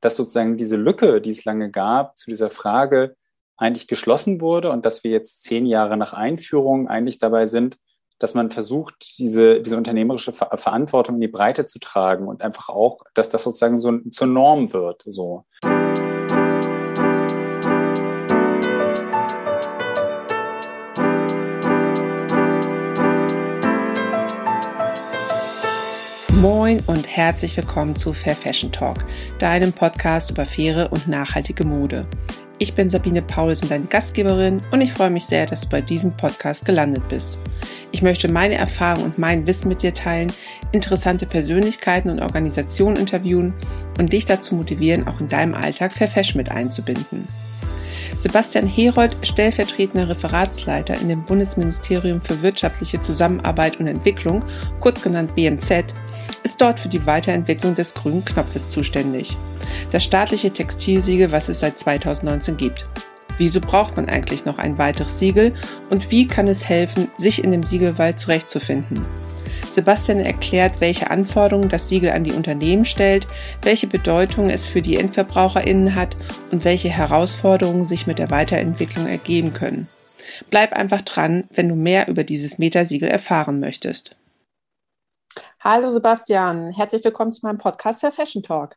dass sozusagen diese Lücke, die es lange gab, zu dieser Frage eigentlich geschlossen wurde und dass wir jetzt zehn Jahre nach Einführung eigentlich dabei sind, dass man versucht, diese, diese unternehmerische Ver Verantwortung in die Breite zu tragen und einfach auch, dass das sozusagen so zur Norm wird, so. Moin und herzlich willkommen zu Fair Fashion Talk, deinem Podcast über faire und nachhaltige Mode. Ich bin Sabine Paulsen, deine Gastgeberin, und ich freue mich sehr, dass du bei diesem Podcast gelandet bist. Ich möchte meine Erfahrungen und mein Wissen mit dir teilen, interessante Persönlichkeiten und Organisationen interviewen und dich dazu motivieren, auch in deinem Alltag Fair Fashion mit einzubinden. Sebastian Herold, stellvertretender Referatsleiter in dem Bundesministerium für wirtschaftliche Zusammenarbeit und Entwicklung, kurz genannt BMZ, ist dort für die Weiterentwicklung des grünen Knopfes zuständig. Das staatliche Textilsiegel, was es seit 2019 gibt. Wieso braucht man eigentlich noch ein weiteres Siegel und wie kann es helfen, sich in dem Siegelwald zurechtzufinden? Sebastian erklärt, welche Anforderungen das Siegel an die Unternehmen stellt, welche Bedeutung es für die Endverbraucherinnen hat und welche Herausforderungen sich mit der Weiterentwicklung ergeben können. Bleib einfach dran, wenn du mehr über dieses Metasiegel erfahren möchtest. Hallo Sebastian, herzlich willkommen zu meinem Podcast für Fashion Talk.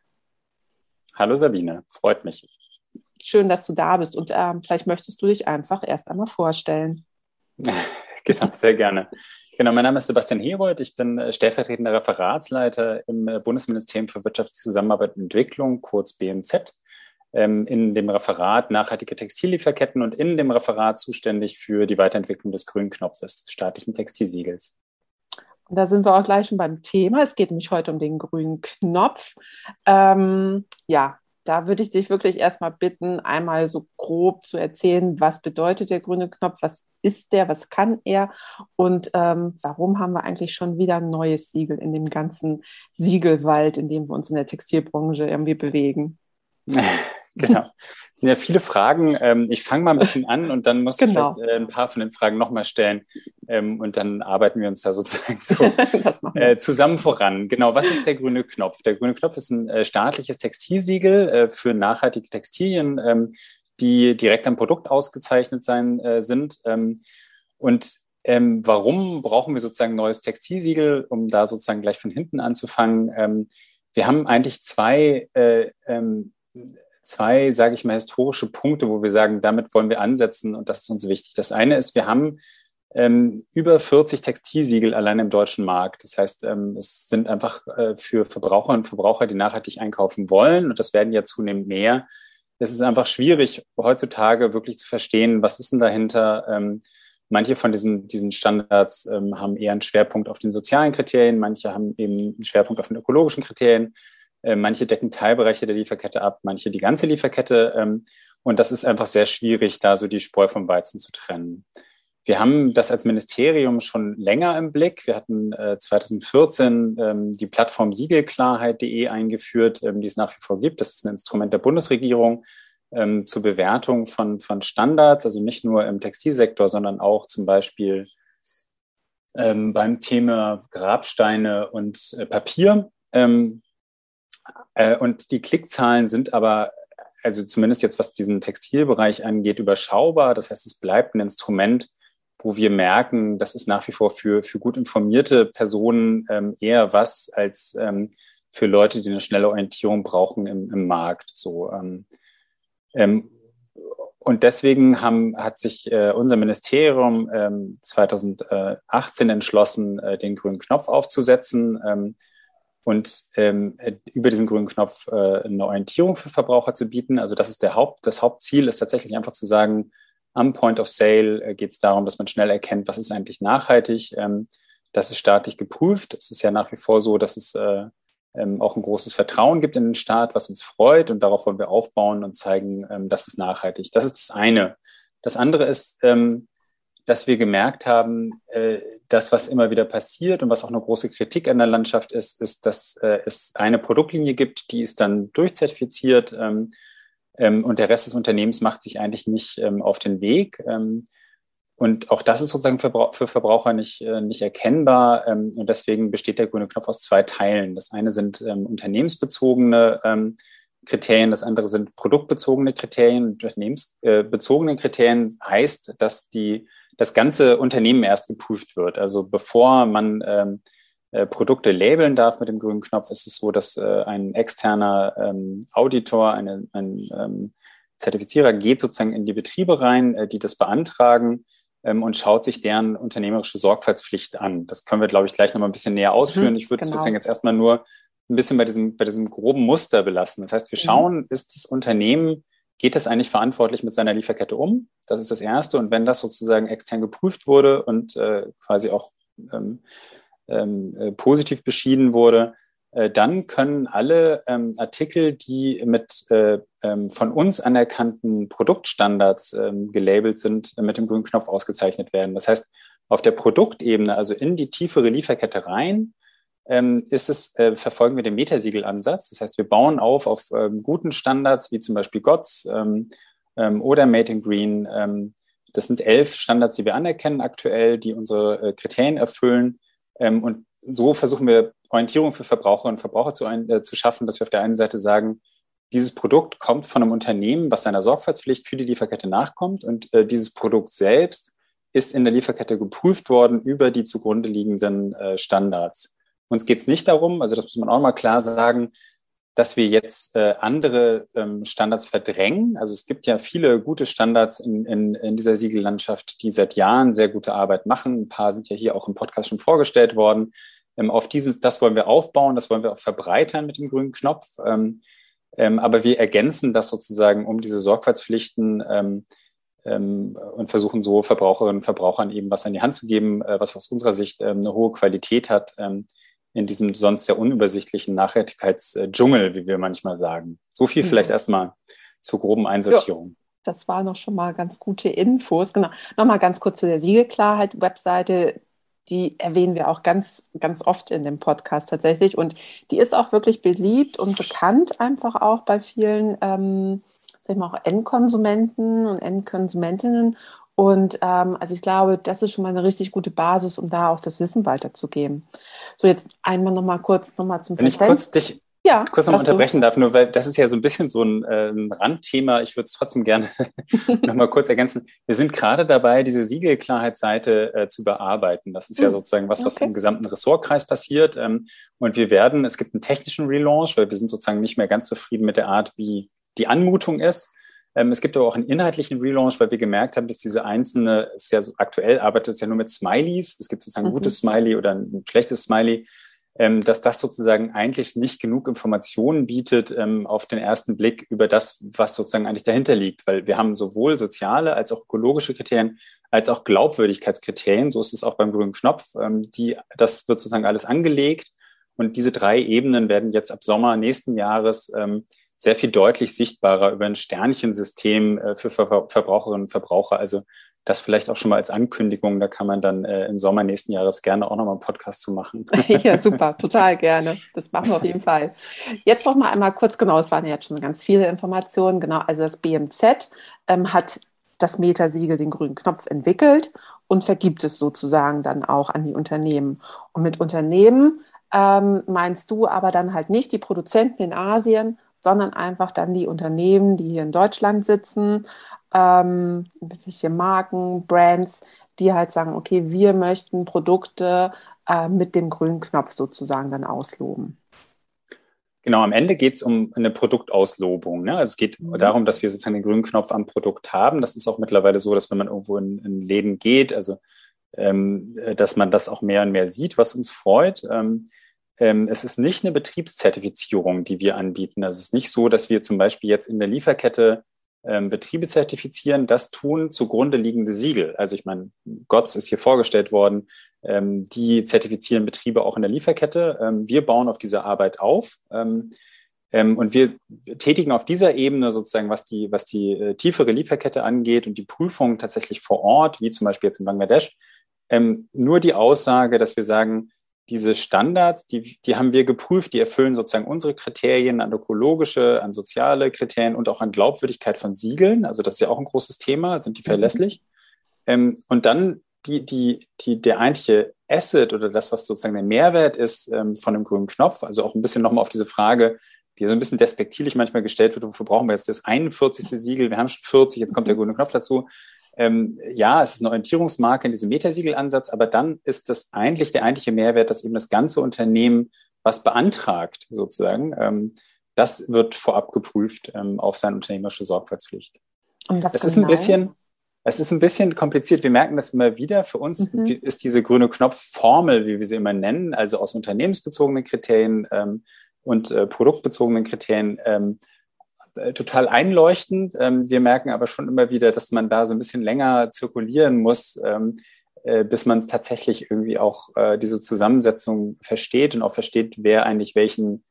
Hallo Sabine, freut mich. Schön, dass du da bist und ähm, vielleicht möchtest du dich einfach erst einmal vorstellen. genau, sehr gerne. Genau, mein Name ist Sebastian Herold. Ich bin äh, stellvertretender Referatsleiter im äh, Bundesministerium für wirtschaftliche Zusammenarbeit und Entwicklung, kurz BMZ, ähm, in dem Referat Nachhaltige Textillieferketten und in dem Referat zuständig für die Weiterentwicklung des grünen Knopfes, des staatlichen Textilsiegels. Und da sind wir auch gleich schon beim Thema. Es geht nämlich heute um den grünen Knopf. Ähm, ja, da würde ich dich wirklich erstmal bitten, einmal so grob zu erzählen, was bedeutet der grüne Knopf, was ist der, was kann er und ähm, warum haben wir eigentlich schon wieder ein neues Siegel in dem ganzen Siegelwald, in dem wir uns in der Textilbranche irgendwie bewegen. Genau. Es sind ja viele Fragen. Ähm, ich fange mal ein bisschen an und dann musst genau. du vielleicht äh, ein paar von den Fragen nochmal stellen. Ähm, und dann arbeiten wir uns da sozusagen so äh, zusammen voran. Genau, was ist der grüne Knopf? Der grüne Knopf ist ein äh, staatliches Textilsiegel für nachhaltige Textilien, ähm, die direkt am Produkt ausgezeichnet sein sind. Und warum brauchen wir sozusagen ein neues Textilsiegel, um da sozusagen gleich von hinten anzufangen? wir haben eigentlich zwei zwei, sage ich mal, historische Punkte, wo wir sagen, damit wollen wir ansetzen und das ist uns wichtig. Das eine ist, wir haben ähm, über 40 Textilsiegel allein im deutschen Markt. Das heißt, ähm, es sind einfach äh, für Verbraucher und Verbraucher, die nachhaltig einkaufen wollen, und das werden ja zunehmend mehr. Es ist einfach schwierig, heutzutage wirklich zu verstehen, was ist denn dahinter. Ähm, manche von diesen, diesen Standards ähm, haben eher einen Schwerpunkt auf den sozialen Kriterien, manche haben eben einen Schwerpunkt auf den ökologischen Kriterien. Äh, manche decken Teilbereiche der Lieferkette ab, manche die ganze Lieferkette. Ähm, und das ist einfach sehr schwierig, da so die Spreu vom Weizen zu trennen. Wir haben das als Ministerium schon länger im Blick. Wir hatten äh, 2014 ähm, die Plattform siegelklarheit.de eingeführt, ähm, die es nach wie vor gibt. Das ist ein Instrument der Bundesregierung zur Bewertung von, von Standards, also nicht nur im Textilsektor, sondern auch zum Beispiel beim Thema Grabsteine und äh, Papier. Ähm, äh, und die Klickzahlen sind aber, also zumindest jetzt was diesen Textilbereich angeht, überschaubar. Das heißt, es bleibt ein Instrument, wo wir merken, das ist nach wie vor für, für gut informierte Personen ähm, eher was als ähm, für Leute, die eine schnelle Orientierung brauchen im, im Markt. So, ähm, ähm, und deswegen haben, hat sich äh, unser Ministerium ähm, 2018 entschlossen, äh, den grünen Knopf aufzusetzen. Und ähm, über diesen grünen Knopf äh, eine Orientierung für Verbraucher zu bieten. Also das ist der Haupt, das Hauptziel ist tatsächlich einfach zu sagen, am Point of Sale äh, geht es darum, dass man schnell erkennt, was ist eigentlich nachhaltig. Ähm, das ist staatlich geprüft. Es ist ja nach wie vor so, dass es äh, ähm, auch ein großes Vertrauen gibt in den Staat, was uns freut und darauf wollen wir aufbauen und zeigen, ähm, das ist nachhaltig. Das ist das eine. Das andere ist, ähm, dass wir gemerkt haben, äh, das, was immer wieder passiert und was auch eine große Kritik an der Landschaft ist, ist, dass äh, es eine Produktlinie gibt, die ist dann durchzertifiziert ähm, ähm, und der Rest des Unternehmens macht sich eigentlich nicht ähm, auf den Weg. Ähm, und auch das ist sozusagen für, für Verbraucher nicht, äh, nicht erkennbar. Ähm, und deswegen besteht der grüne Knopf aus zwei Teilen. Das eine sind ähm, unternehmensbezogene Kriterien, das andere sind produktbezogene Kriterien. Unternehmensbezogene Kriterien heißt, dass die, das ganze Unternehmen erst geprüft wird. Also bevor man ähm, äh, Produkte labeln darf mit dem grünen Knopf, ist es so, dass äh, ein externer ähm, Auditor, eine, ein ähm, Zertifizierer geht sozusagen in die Betriebe rein, äh, die das beantragen ähm, und schaut sich deren unternehmerische Sorgfaltspflicht an. Das können wir, glaube ich, gleich nochmal ein bisschen näher ausführen. Mhm, ich würde genau. sozusagen jetzt erstmal nur ein bisschen bei diesem, bei diesem groben Muster belassen. Das heißt, wir mhm. schauen, mhm. ist das Unternehmen, geht das eigentlich verantwortlich mit seiner Lieferkette um? Das ist das Erste. Und wenn das sozusagen extern geprüft wurde und äh, quasi auch ähm, ähm, äh, positiv beschieden wurde, äh, dann können alle ähm, Artikel, die mit äh, ähm, von uns anerkannten Produktstandards ähm, gelabelt sind, mit dem grünen Knopf ausgezeichnet werden. Das heißt, auf der Produktebene, also in die tiefere Lieferkette rein, ist es, äh, verfolgen wir den Metasiegelanansatz. Das heißt, wir bauen auf auf ähm, guten Standards, wie zum Beispiel GOTS ähm, ähm, oder Made in Green. Ähm, das sind elf Standards, die wir anerkennen aktuell, die unsere äh, Kriterien erfüllen. Ähm, und so versuchen wir Orientierung für Verbraucherinnen und Verbraucher zu, ein, äh, zu schaffen, dass wir auf der einen Seite sagen, dieses Produkt kommt von einem Unternehmen, was seiner Sorgfaltspflicht für die Lieferkette nachkommt und äh, dieses Produkt selbst ist in der Lieferkette geprüft worden über die zugrunde liegenden äh, Standards. Uns geht es nicht darum, also das muss man auch mal klar sagen, dass wir jetzt äh, andere ähm, Standards verdrängen. Also es gibt ja viele gute Standards in, in, in dieser Siegellandschaft, die seit Jahren sehr gute Arbeit machen. Ein paar sind ja hier auch im Podcast schon vorgestellt worden. Ähm, auf dieses, das wollen wir aufbauen, das wollen wir auch verbreitern mit dem grünen Knopf. Ähm, ähm, aber wir ergänzen das sozusagen um diese Sorgfaltspflichten ähm, ähm, und versuchen so Verbraucherinnen und Verbrauchern eben was an die Hand zu geben, äh, was aus unserer Sicht ähm, eine hohe Qualität hat ähm, in diesem sonst sehr unübersichtlichen Nachhaltigkeitsdschungel, wie wir manchmal sagen. So viel vielleicht mhm. erstmal zur groben Einsortierung. Ja. Das waren noch schon mal ganz gute Infos. Genau. Nochmal ganz kurz zu der Siegelklarheit-Webseite die erwähnen wir auch ganz, ganz oft in dem Podcast tatsächlich. Und die ist auch wirklich beliebt und bekannt einfach auch bei vielen, ähm, sag ich mal, auch Endkonsumenten und Endkonsumentinnen. Und ähm, also ich glaube, das ist schon mal eine richtig gute Basis, um da auch das Wissen weiterzugeben. So, jetzt einmal nochmal kurz nochmal zum Wenn ich kurz dich ja, kurz noch unterbrechen du? darf, nur weil das ist ja so ein bisschen so ein, äh, ein Randthema. Ich würde es trotzdem gerne noch mal kurz ergänzen. Wir sind gerade dabei, diese Siegelklarheitsseite äh, zu bearbeiten. Das ist ja hm, sozusagen was, was okay. im gesamten Ressortkreis passiert. Ähm, und wir werden, es gibt einen technischen Relaunch, weil wir sind sozusagen nicht mehr ganz zufrieden mit der Art, wie die Anmutung ist. Ähm, es gibt aber auch einen inhaltlichen Relaunch, weil wir gemerkt haben, dass diese einzelne, ist ja so aktuell arbeitet es ja nur mit Smileys. Es gibt sozusagen ein mhm. gutes Smiley oder ein schlechtes Smiley ähm, dass das sozusagen eigentlich nicht genug Informationen bietet ähm, auf den ersten Blick über das, was sozusagen eigentlich dahinter liegt. Weil wir haben sowohl soziale als auch ökologische Kriterien, als auch Glaubwürdigkeitskriterien. So ist es auch beim grünen Knopf. Die, das wird sozusagen alles angelegt. Und diese drei Ebenen werden jetzt ab Sommer nächsten Jahres ähm, sehr viel deutlich sichtbarer über ein Sternchensystem äh, für Ver Verbraucherinnen und Verbraucher. Also das vielleicht auch schon mal als Ankündigung, da kann man dann äh, im Sommer nächsten Jahres gerne auch nochmal einen Podcast zu machen. ja, super, total gerne. Das machen wir auf jeden Fall. Jetzt noch mal einmal kurz, genau, es waren ja jetzt schon ganz viele Informationen, genau, also das BMZ ähm, hat das Metasiegel, den grünen Knopf entwickelt und vergibt es sozusagen dann auch an die Unternehmen. Und mit Unternehmen ähm, meinst du aber dann halt nicht die Produzenten in Asien, sondern einfach dann die Unternehmen, die hier in Deutschland sitzen, ähm, welche Marken, Brands, die halt sagen, okay, wir möchten Produkte äh, mit dem grünen Knopf sozusagen dann ausloben. Genau, am Ende geht es um eine Produktauslobung. Ne? Also es geht mhm. darum, dass wir sozusagen den grünen Knopf am Produkt haben. Das ist auch mittlerweile so, dass wenn man irgendwo in, in Läden geht, also ähm, dass man das auch mehr und mehr sieht, was uns freut. Ähm, ähm, es ist nicht eine Betriebszertifizierung, die wir anbieten. Also es ist nicht so, dass wir zum Beispiel jetzt in der Lieferkette ähm, Betriebe zertifizieren, das tun zugrunde liegende Siegel. Also ich meine, GOTS ist hier vorgestellt worden, ähm, die zertifizieren Betriebe auch in der Lieferkette. Ähm, wir bauen auf diese Arbeit auf. Ähm, ähm, und wir tätigen auf dieser Ebene sozusagen, was die, was die äh, tiefere Lieferkette angeht und die Prüfung tatsächlich vor Ort, wie zum Beispiel jetzt in Bangladesch, ähm, nur die Aussage, dass wir sagen, diese Standards, die, die haben wir geprüft, die erfüllen sozusagen unsere Kriterien an ökologische, an soziale Kriterien und auch an Glaubwürdigkeit von Siegeln. Also das ist ja auch ein großes Thema, sind die mhm. verlässlich? Mhm. Ähm, und dann die, die, die, der eigentliche Asset oder das, was sozusagen der Mehrwert ist ähm, von dem grünen Knopf, also auch ein bisschen nochmal auf diese Frage, die so ein bisschen despektierlich manchmal gestellt wird, wofür brauchen wir jetzt das 41. Siegel, wir haben schon 40, jetzt kommt der grüne Knopf dazu. Ähm, ja, es ist eine Orientierungsmarke in diesem MetasiegelAnsatz, aber dann ist das eigentlich der eigentliche Mehrwert, dass eben das ganze Unternehmen was beantragt, sozusagen, ähm, das wird vorab geprüft ähm, auf seine unternehmerische Sorgfaltspflicht. Und das, das ist ein bisschen, es ist ein bisschen kompliziert. Wir merken das immer wieder. Für uns mhm. ist diese grüne Knopfformel, wie wir sie immer nennen, also aus unternehmensbezogenen Kriterien ähm, und äh, produktbezogenen Kriterien, ähm, äh, total einleuchtend. Ähm, wir merken aber schon immer wieder, dass man da so ein bisschen länger zirkulieren muss, ähm, äh, bis man tatsächlich irgendwie auch äh, diese Zusammensetzung versteht und auch versteht, wer eigentlich welchen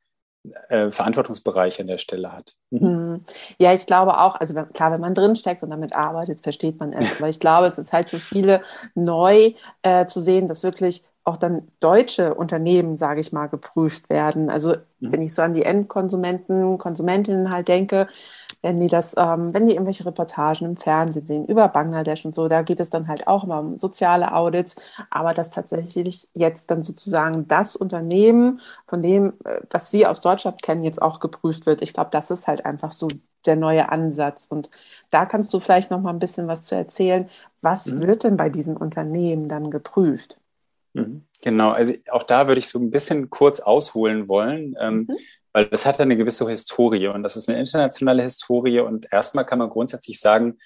äh, Verantwortungsbereich an der Stelle hat. Mhm. Hm. Ja, ich glaube auch, also klar, wenn man drinsteckt und damit arbeitet, versteht man es. Aber ich glaube, es ist halt für viele neu äh, zu sehen, dass wirklich auch dann deutsche Unternehmen, sage ich mal, geprüft werden. Also mhm. wenn ich so an die Endkonsumenten, Konsumentinnen halt denke, wenn die das, ähm, wenn die irgendwelche Reportagen im Fernsehen sehen über Bangladesch und so, da geht es dann halt auch immer um soziale Audits, aber dass tatsächlich jetzt dann sozusagen das Unternehmen, von dem, äh, was Sie aus Deutschland kennen, jetzt auch geprüft wird. Ich glaube, das ist halt einfach so der neue Ansatz. Und da kannst du vielleicht noch mal ein bisschen was zu erzählen. Was mhm. wird denn bei diesen Unternehmen dann geprüft? Mhm. Genau, also auch da würde ich so ein bisschen kurz ausholen wollen, ähm, mhm. weil das hat eine gewisse Historie und das ist eine internationale Historie und erstmal kann man grundsätzlich sagen,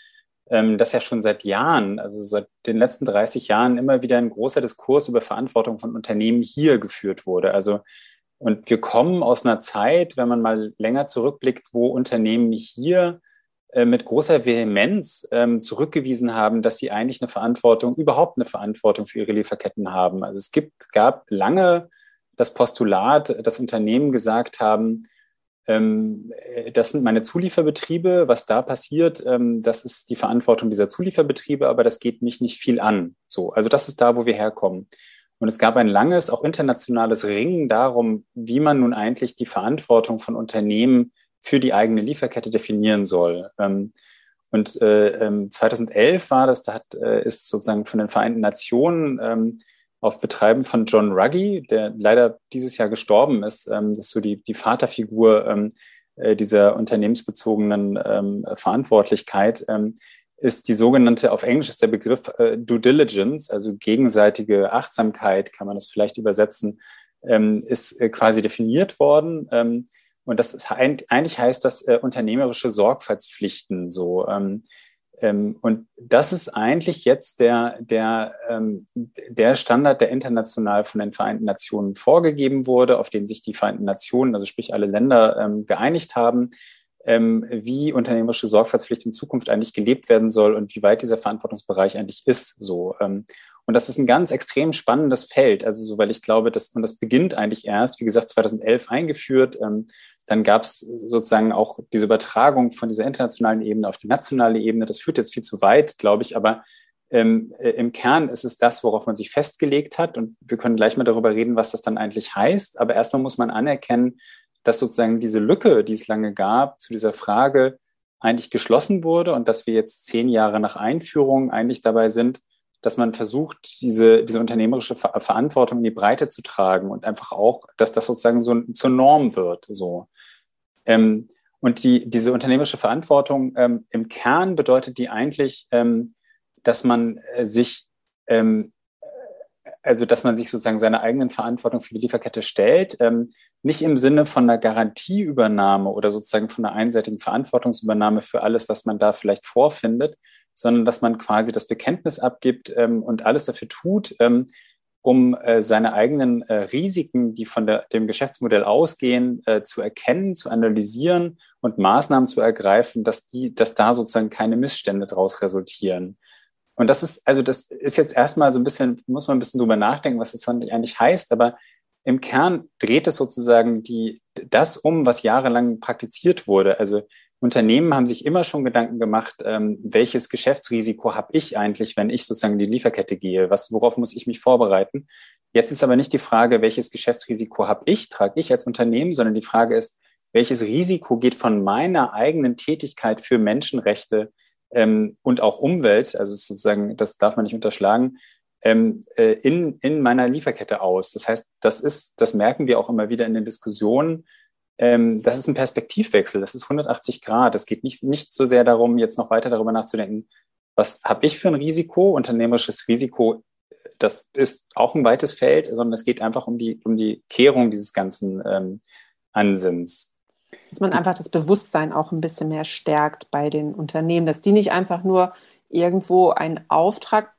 ähm, dass ja schon seit Jahren, also seit den letzten 30 Jahren immer wieder ein großer Diskurs über Verantwortung von Unternehmen hier geführt wurde. Also und wir kommen aus einer Zeit, wenn man mal länger zurückblickt, wo Unternehmen hier mit großer Vehemenz ähm, zurückgewiesen haben, dass sie eigentlich eine Verantwortung, überhaupt eine Verantwortung für ihre Lieferketten haben. Also es gibt, gab lange das Postulat, dass Unternehmen gesagt haben, ähm, das sind meine Zulieferbetriebe, was da passiert, ähm, das ist die Verantwortung dieser Zulieferbetriebe, aber das geht mich nicht viel an. So, also das ist da, wo wir herkommen. Und es gab ein langes, auch internationales Ringen darum, wie man nun eigentlich die Verantwortung von Unternehmen für die eigene Lieferkette definieren soll. Ähm, und äh, 2011 ähm, war das, da hat, äh, ist sozusagen von den Vereinten Nationen ähm, auf Betreiben von John Ruggie, der leider dieses Jahr gestorben ist, ähm, das ist so die, die Vaterfigur ähm, äh, dieser unternehmensbezogenen ähm, Verantwortlichkeit, ähm, ist die sogenannte, auf Englisch ist der Begriff äh, Due Diligence, also gegenseitige Achtsamkeit, kann man das vielleicht übersetzen, ähm, ist äh, quasi definiert worden. Ähm, und das ist, eigentlich heißt das äh, unternehmerische Sorgfaltspflichten so. Ähm, ähm, und das ist eigentlich jetzt der, der, ähm, der Standard, der international von den Vereinten Nationen vorgegeben wurde, auf den sich die Vereinten Nationen, also sprich alle Länder, ähm, geeinigt haben, ähm, wie unternehmerische Sorgfaltspflicht in Zukunft eigentlich gelebt werden soll und wie weit dieser Verantwortungsbereich eigentlich ist. So. Ähm, und das ist ein ganz extrem spannendes Feld. Also so, weil ich glaube, dass, und das beginnt eigentlich erst, wie gesagt, 2011 eingeführt. Dann gab es sozusagen auch diese Übertragung von dieser internationalen Ebene auf die nationale Ebene. Das führt jetzt viel zu weit, glaube ich, aber ähm, äh, im Kern ist es das, worauf man sich festgelegt hat. Und wir können gleich mal darüber reden, was das dann eigentlich heißt. Aber erstmal muss man anerkennen, dass sozusagen diese Lücke, die es lange gab, zu dieser Frage eigentlich geschlossen wurde und dass wir jetzt zehn Jahre nach Einführung eigentlich dabei sind, dass man versucht, diese, diese unternehmerische Ver Verantwortung in die Breite zu tragen und einfach auch, dass das sozusagen so zur Norm wird. So. Ähm, und die, diese unternehmerische Verantwortung ähm, im Kern bedeutet die eigentlich, ähm, dass man äh, sich, ähm, also dass man sich sozusagen seiner eigenen Verantwortung für die Lieferkette stellt, ähm, nicht im Sinne von einer Garantieübernahme oder sozusagen von einer einseitigen Verantwortungsübernahme für alles, was man da vielleicht vorfindet, sondern dass man quasi das Bekenntnis abgibt ähm, und alles dafür tut, um äh, seine eigenen äh, Risiken, die von der, dem Geschäftsmodell ausgehen, äh, zu erkennen, zu analysieren und Maßnahmen zu ergreifen, dass die, dass da sozusagen keine Missstände daraus resultieren. Und das ist, also das ist jetzt erstmal so ein bisschen, muss man ein bisschen drüber nachdenken, was das eigentlich heißt, aber im Kern dreht es sozusagen die, das um, was jahrelang praktiziert wurde. Also Unternehmen haben sich immer schon Gedanken gemacht, ähm, welches Geschäftsrisiko habe ich eigentlich, wenn ich sozusagen in die Lieferkette gehe? Was, worauf muss ich mich vorbereiten? Jetzt ist aber nicht die Frage, welches Geschäftsrisiko habe ich, trage ich als Unternehmen, sondern die Frage ist, welches Risiko geht von meiner eigenen Tätigkeit für Menschenrechte ähm, und auch Umwelt, also sozusagen, das darf man nicht unterschlagen, ähm, äh, in, in meiner Lieferkette aus. Das heißt, das ist, das merken wir auch immer wieder in den Diskussionen, ähm, das ist ein Perspektivwechsel, das ist 180 Grad. Es geht nicht, nicht so sehr darum, jetzt noch weiter darüber nachzudenken, was habe ich für ein Risiko, unternehmerisches Risiko, das ist auch ein weites Feld, sondern es geht einfach um die, um die Kehrung dieses ganzen ähm, Ansinns. Dass man einfach das Bewusstsein auch ein bisschen mehr stärkt bei den Unternehmen, dass die nicht einfach nur irgendwo einen Auftrag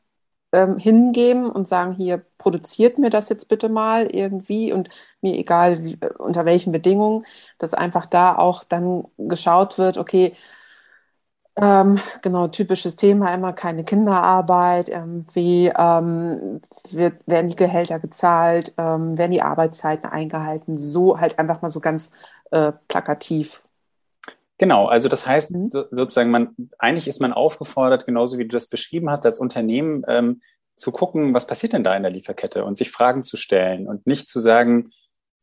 ähm, hingeben und sagen, hier produziert mir das jetzt bitte mal irgendwie und mir egal wie, äh, unter welchen Bedingungen, dass einfach da auch dann geschaut wird, okay, ähm, genau, typisches Thema immer keine Kinderarbeit, ähm, wie ähm, werden die Gehälter gezahlt, ähm, werden die Arbeitszeiten eingehalten, so halt einfach mal so ganz äh, plakativ. Genau, also das heißt mhm. so, sozusagen, man eigentlich ist man aufgefordert, genauso wie du das beschrieben hast, als Unternehmen ähm, zu gucken, was passiert denn da in der Lieferkette und sich Fragen zu stellen und nicht zu sagen,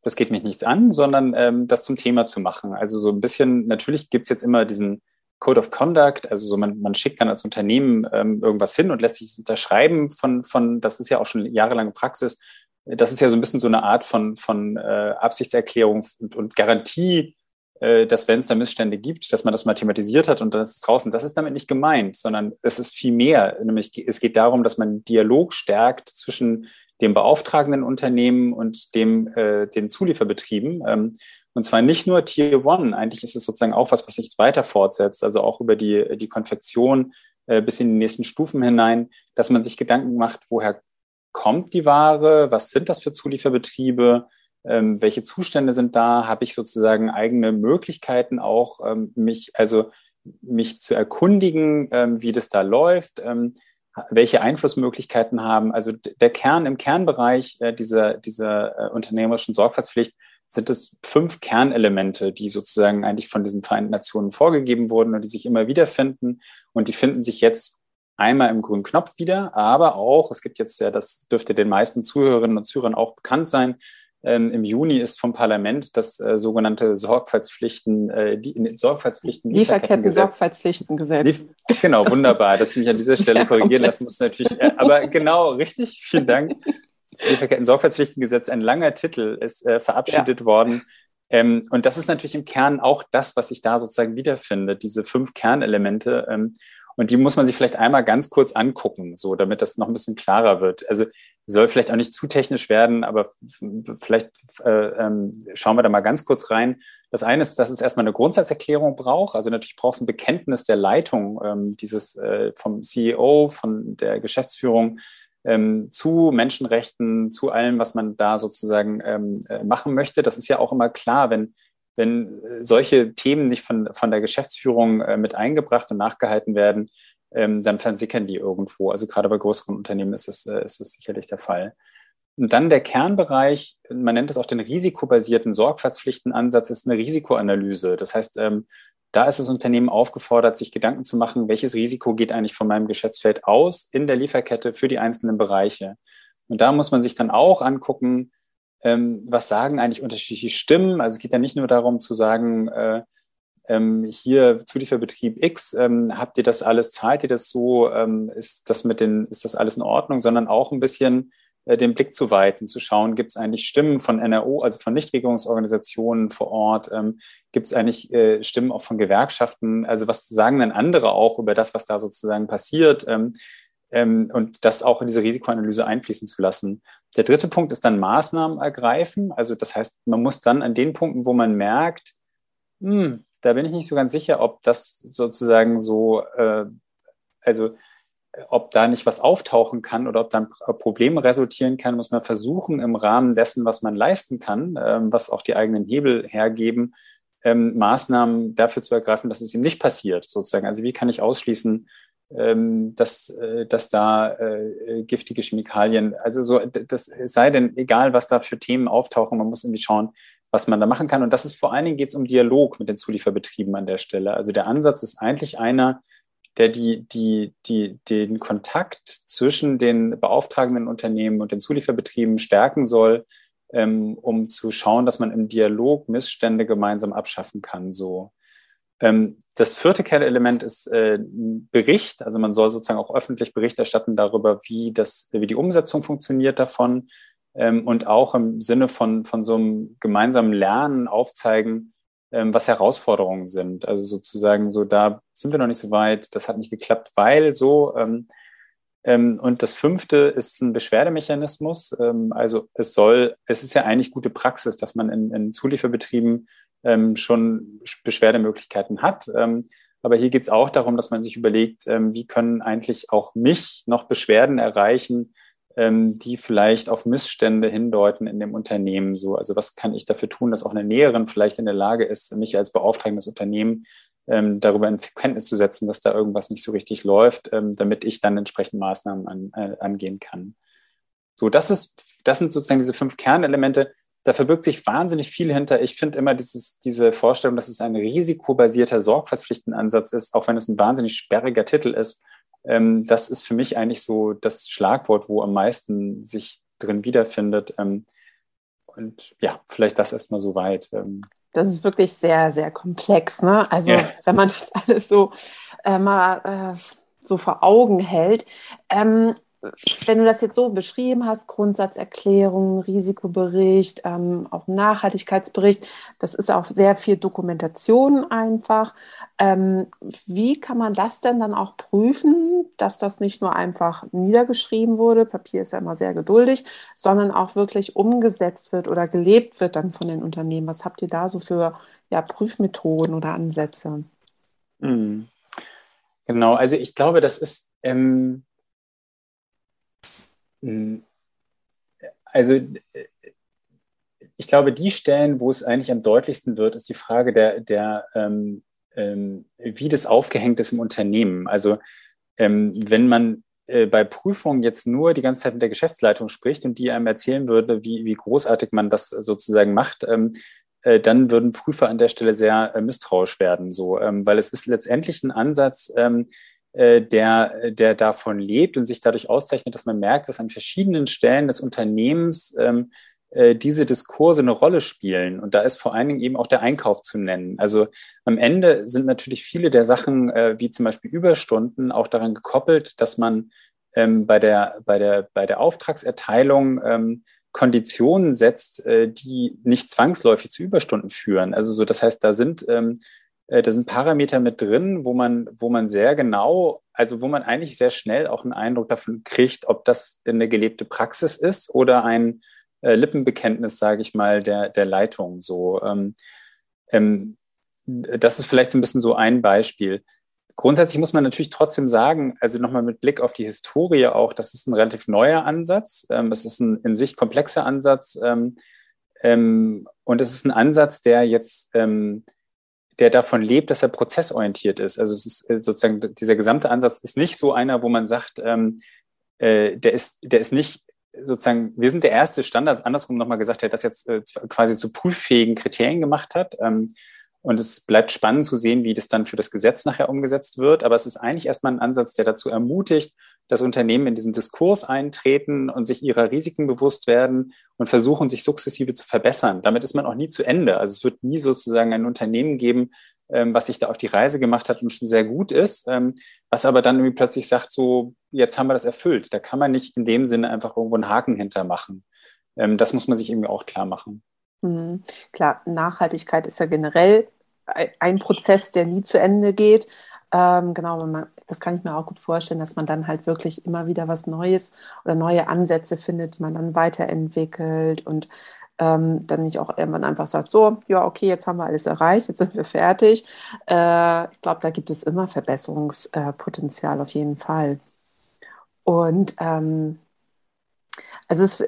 das geht mich nichts an, sondern ähm, das zum Thema zu machen. Also so ein bisschen, natürlich gibt's jetzt immer diesen Code of Conduct, also so man, man schickt dann als Unternehmen ähm, irgendwas hin und lässt sich unterschreiben von, von, das ist ja auch schon jahrelange Praxis, das ist ja so ein bisschen so eine Art von, von äh, Absichtserklärung und, und Garantie, dass wenn es da Missstände gibt, dass man das mal thematisiert hat und dann ist es draußen. Das ist damit nicht gemeint, sondern es ist viel mehr. Nämlich es geht darum, dass man Dialog stärkt zwischen dem beauftragenden Unternehmen und dem, äh, den Zulieferbetrieben. Ähm, und zwar nicht nur Tier One, eigentlich ist es sozusagen auch was, was sich weiter fortsetzt, also auch über die, die Konfektion äh, bis in die nächsten Stufen hinein, dass man sich Gedanken macht, woher kommt die Ware, was sind das für Zulieferbetriebe, ähm, welche Zustände sind da, habe ich sozusagen eigene Möglichkeiten auch, ähm, mich, also mich zu erkundigen, ähm, wie das da läuft, ähm, welche Einflussmöglichkeiten haben. Also der Kern im Kernbereich äh, dieser, dieser äh, unternehmerischen Sorgfaltspflicht sind es fünf Kernelemente, die sozusagen eigentlich von diesen Vereinten Nationen vorgegeben wurden und die sich immer wieder finden. Und die finden sich jetzt einmal im grünen Knopf wieder, aber auch, es gibt jetzt ja, das dürfte den meisten Zuhörerinnen und Zuhörern auch bekannt sein, ähm, Im Juni ist vom Parlament das äh, sogenannte Sorgfaltspflichten, äh, die, Sorgfaltspflichten Lieferketten-Sorgfaltspflichtengesetz. Lief, genau, wunderbar, dass ich mich an dieser Stelle ja, korrigieren lassen muss natürlich. Äh, aber genau, richtig, vielen Dank. Lieferketten-Sorgfaltspflichtengesetz, ein langer Titel, ist äh, verabschiedet ja. worden. Ähm, und das ist natürlich im Kern auch das, was ich da sozusagen wiederfinde, diese fünf Kernelemente. Ähm, und die muss man sich vielleicht einmal ganz kurz angucken, so damit das noch ein bisschen klarer wird. Also soll vielleicht auch nicht zu technisch werden, aber vielleicht äh, ähm, schauen wir da mal ganz kurz rein. Das eine ist, dass es erstmal eine Grundsatzerklärung braucht. Also natürlich braucht es ein Bekenntnis der Leitung ähm, dieses äh, vom CEO, von der Geschäftsführung ähm, zu Menschenrechten, zu allem, was man da sozusagen ähm, äh, machen möchte. Das ist ja auch immer klar, wenn wenn solche Themen nicht von, von der Geschäftsführung äh, mit eingebracht und nachgehalten werden, ähm, dann versickern die irgendwo. Also gerade bei größeren Unternehmen ist es, äh, ist es sicherlich der Fall. Und dann der Kernbereich, man nennt es auch den risikobasierten Sorgfaltspflichtenansatz, ist eine Risikoanalyse. Das heißt, ähm, da ist das Unternehmen aufgefordert, sich Gedanken zu machen, welches Risiko geht eigentlich von meinem Geschäftsfeld aus in der Lieferkette für die einzelnen Bereiche. Und da muss man sich dann auch angucken, ähm, was sagen eigentlich unterschiedliche Stimmen. Also es geht ja nicht nur darum zu sagen, äh, ähm, hier Zulieferbetrieb X, ähm, habt ihr das alles, zahlt ihr das so, ähm, ist das mit den, ist das alles in Ordnung, sondern auch ein bisschen äh, den Blick zu weiten, zu schauen, gibt es eigentlich Stimmen von NRO, also von Nichtregierungsorganisationen vor Ort, ähm, gibt es eigentlich äh, Stimmen auch von Gewerkschaften, also was sagen denn andere auch über das, was da sozusagen passiert? Ähm, ähm, und das auch in diese Risikoanalyse einfließen zu lassen. Der dritte Punkt ist dann Maßnahmen ergreifen, also das heißt, man muss dann an den Punkten, wo man merkt, hm, da bin ich nicht so ganz sicher, ob das sozusagen so, äh, also ob da nicht was auftauchen kann oder ob dann Probleme resultieren kann, muss man versuchen, im Rahmen dessen, was man leisten kann, ähm, was auch die eigenen Hebel hergeben, ähm, Maßnahmen dafür zu ergreifen, dass es ihm nicht passiert, sozusagen. Also wie kann ich ausschließen, ähm, dass, äh, dass da äh, giftige Chemikalien, also so, das sei denn, egal was da für Themen auftauchen, man muss irgendwie schauen, was man da machen kann. Und das ist vor allen Dingen geht es um Dialog mit den Zulieferbetrieben an der Stelle. Also der Ansatz ist eigentlich einer, der die, die, die, den Kontakt zwischen den beauftragenden Unternehmen und den Zulieferbetrieben stärken soll, ähm, um zu schauen, dass man im Dialog Missstände gemeinsam abschaffen kann. So. Ähm, das vierte Kernelement ist äh, Bericht. Also man soll sozusagen auch öffentlich Bericht erstatten darüber, wie das, wie die Umsetzung funktioniert davon und auch im Sinne von, von so einem gemeinsamen Lernen aufzeigen, ähm, was Herausforderungen sind. Also sozusagen so, da sind wir noch nicht so weit, das hat nicht geklappt, weil so. Ähm, ähm, und das fünfte ist ein Beschwerdemechanismus. Ähm, also es soll, es ist ja eigentlich gute Praxis, dass man in, in Zulieferbetrieben ähm, schon Beschwerdemöglichkeiten hat. Ähm, aber hier geht es auch darum, dass man sich überlegt, ähm, wie können eigentlich auch mich noch Beschwerden erreichen, ähm, die vielleicht auf Missstände hindeuten in dem Unternehmen. So, also was kann ich dafür tun, dass auch eine Näherin vielleicht in der Lage ist, mich als beauftragendes Unternehmen ähm, darüber in Kenntnis zu setzen, dass da irgendwas nicht so richtig läuft, ähm, damit ich dann entsprechend Maßnahmen an, äh, angehen kann. So, das ist, das sind sozusagen diese fünf Kernelemente. Da verbirgt sich wahnsinnig viel hinter. Ich finde immer dieses, diese Vorstellung, dass es ein risikobasierter Sorgfaltspflichtenansatz ist, auch wenn es ein wahnsinnig sperriger Titel ist, ähm, das ist für mich eigentlich so das Schlagwort, wo am meisten sich drin wiederfindet. Ähm, und ja, vielleicht das erstmal so weit. Ähm. Das ist wirklich sehr, sehr komplex. Ne? Also ja. wenn man das alles so äh, mal äh, so vor Augen hält. Ähm, wenn du das jetzt so beschrieben hast, Grundsatzerklärung, Risikobericht, ähm, auch Nachhaltigkeitsbericht, das ist auch sehr viel Dokumentation einfach. Ähm, wie kann man das denn dann auch prüfen, dass das nicht nur einfach niedergeschrieben wurde, Papier ist ja immer sehr geduldig, sondern auch wirklich umgesetzt wird oder gelebt wird dann von den Unternehmen? Was habt ihr da so für ja, Prüfmethoden oder Ansätze? Mhm. Genau, also ich glaube, das ist. Ähm hm. Also ich glaube, die Stellen, wo es eigentlich am deutlichsten wird, ist die Frage der, der ähm, ähm, wie das aufgehängt ist im Unternehmen. Also ähm, wenn man äh, bei Prüfungen jetzt nur die ganze Zeit mit der Geschäftsleitung spricht und die einem erzählen würde, wie, wie großartig man das sozusagen macht, ähm, äh, dann würden Prüfer an der Stelle sehr äh, misstrauisch werden, so, ähm, weil es ist letztendlich ein Ansatz, ähm, äh, der, der davon lebt und sich dadurch auszeichnet, dass man merkt, dass an verschiedenen Stellen des Unternehmens ähm, äh, diese Diskurse eine Rolle spielen. Und da ist vor allen Dingen eben auch der Einkauf zu nennen. Also am Ende sind natürlich viele der Sachen, äh, wie zum Beispiel Überstunden, auch daran gekoppelt, dass man ähm, bei, der, bei, der, bei der Auftragserteilung ähm, Konditionen setzt, äh, die nicht zwangsläufig zu Überstunden führen. Also so, das heißt, da sind ähm, äh, da sind Parameter mit drin, wo man, wo man sehr genau, also wo man eigentlich sehr schnell auch einen Eindruck davon kriegt, ob das eine gelebte Praxis ist oder ein äh, Lippenbekenntnis, sage ich mal, der, der Leitung. So, ähm, ähm, das ist vielleicht so ein bisschen so ein Beispiel. Grundsätzlich muss man natürlich trotzdem sagen, also nochmal mit Blick auf die Historie auch, das ist ein relativ neuer Ansatz. Ähm, es ist ein in sich komplexer Ansatz. Ähm, ähm, und es ist ein Ansatz, der jetzt ähm, der davon lebt, dass er prozessorientiert ist. Also es ist äh, sozusagen dieser gesamte Ansatz ist nicht so einer, wo man sagt, ähm, äh, der ist, der ist nicht sozusagen, wir sind der erste Standard, andersrum nochmal gesagt, der das jetzt äh, quasi zu prüffähigen Kriterien gemacht hat. Ähm, und es bleibt spannend zu sehen, wie das dann für das Gesetz nachher umgesetzt wird. Aber es ist eigentlich erstmal ein Ansatz, der dazu ermutigt, dass Unternehmen in diesen Diskurs eintreten und sich ihrer Risiken bewusst werden und versuchen, sich sukzessive zu verbessern. Damit ist man auch nie zu Ende. Also es wird nie sozusagen ein Unternehmen geben, ähm, was sich da auf die Reise gemacht hat und schon sehr gut ist, ähm, was aber dann irgendwie plötzlich sagt, so, jetzt haben wir das erfüllt. Da kann man nicht in dem Sinne einfach irgendwo einen Haken hintermachen. Ähm, das muss man sich irgendwie auch klar machen. Mhm. Klar, Nachhaltigkeit ist ja generell ein Prozess, der nie zu Ende geht. Ähm, genau, man, das kann ich mir auch gut vorstellen, dass man dann halt wirklich immer wieder was Neues oder neue Ansätze findet, die man dann weiterentwickelt und ähm, dann nicht auch irgendwann einfach sagt, so, ja, okay, jetzt haben wir alles erreicht, jetzt sind wir fertig. Äh, ich glaube, da gibt es immer Verbesserungspotenzial auf jeden Fall. Und ähm, also es,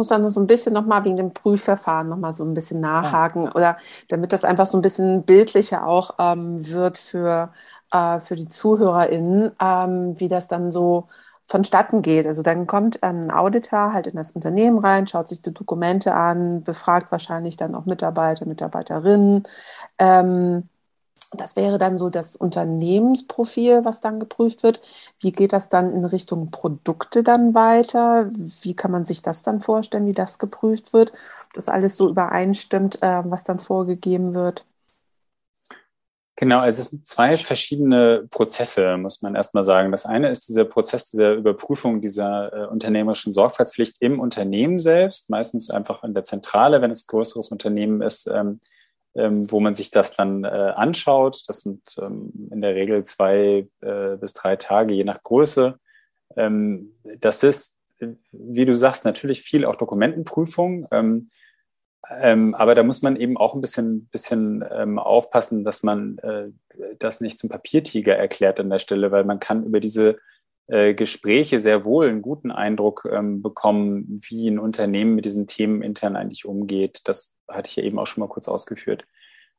muss dann so ein bisschen nochmal wegen dem Prüfverfahren nochmal so ein bisschen nachhaken ja. oder damit das einfach so ein bisschen bildlicher auch ähm, wird für, äh, für die ZuhörerInnen, ähm, wie das dann so vonstatten geht. Also dann kommt ein Auditor halt in das Unternehmen rein, schaut sich die Dokumente an, befragt wahrscheinlich dann auch Mitarbeiter, Mitarbeiterinnen. Ähm, das wäre dann so das Unternehmensprofil, was dann geprüft wird. Wie geht das dann in Richtung Produkte dann weiter? Wie kann man sich das dann vorstellen, wie das geprüft wird? Ob das alles so übereinstimmt, äh, was dann vorgegeben wird? Genau, es sind zwei verschiedene Prozesse, muss man erstmal sagen. Das eine ist dieser Prozess dieser Überprüfung dieser äh, unternehmerischen Sorgfaltspflicht im Unternehmen selbst, meistens einfach in der Zentrale, wenn es ein größeres Unternehmen ist, ähm, ähm, wo man sich das dann äh, anschaut. Das sind ähm, in der Regel zwei äh, bis drei Tage, je nach Größe. Ähm, das ist, wie du sagst, natürlich viel auch Dokumentenprüfung. Ähm, ähm, aber da muss man eben auch ein bisschen, bisschen ähm, aufpassen, dass man äh, das nicht zum Papiertiger erklärt an der Stelle, weil man kann über diese Gespräche sehr wohl einen guten Eindruck ähm, bekommen, wie ein Unternehmen mit diesen Themen intern eigentlich umgeht. Das hatte ich ja eben auch schon mal kurz ausgeführt.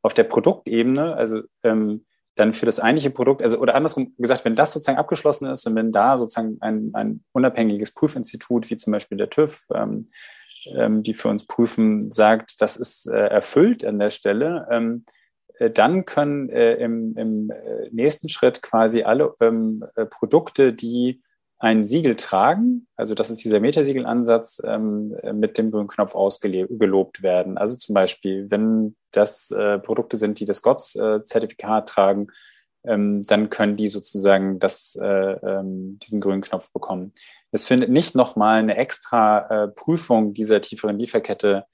Auf der Produktebene, also ähm, dann für das eigentliche Produkt, also oder andersrum gesagt, wenn das sozusagen abgeschlossen ist und wenn da sozusagen ein, ein unabhängiges Prüfinstitut wie zum Beispiel der TÜV ähm, ähm, die für uns prüfen, sagt, das ist äh, erfüllt an der Stelle, ähm, äh, dann können äh, im, im äh, nächsten Schritt quasi alle ähm, äh, Produkte, die ein Siegel tragen, also das ist dieser Metasiegenansatz, ähm, mit dem grünen Knopf ausgelobt werden. Also zum Beispiel, wenn das äh, Produkte sind, die das GOTS-Zertifikat tragen, ähm, dann können die sozusagen das, äh, ähm, diesen grünen Knopf bekommen. Es findet nicht nochmal eine extra äh, Prüfung dieser tieferen Lieferkette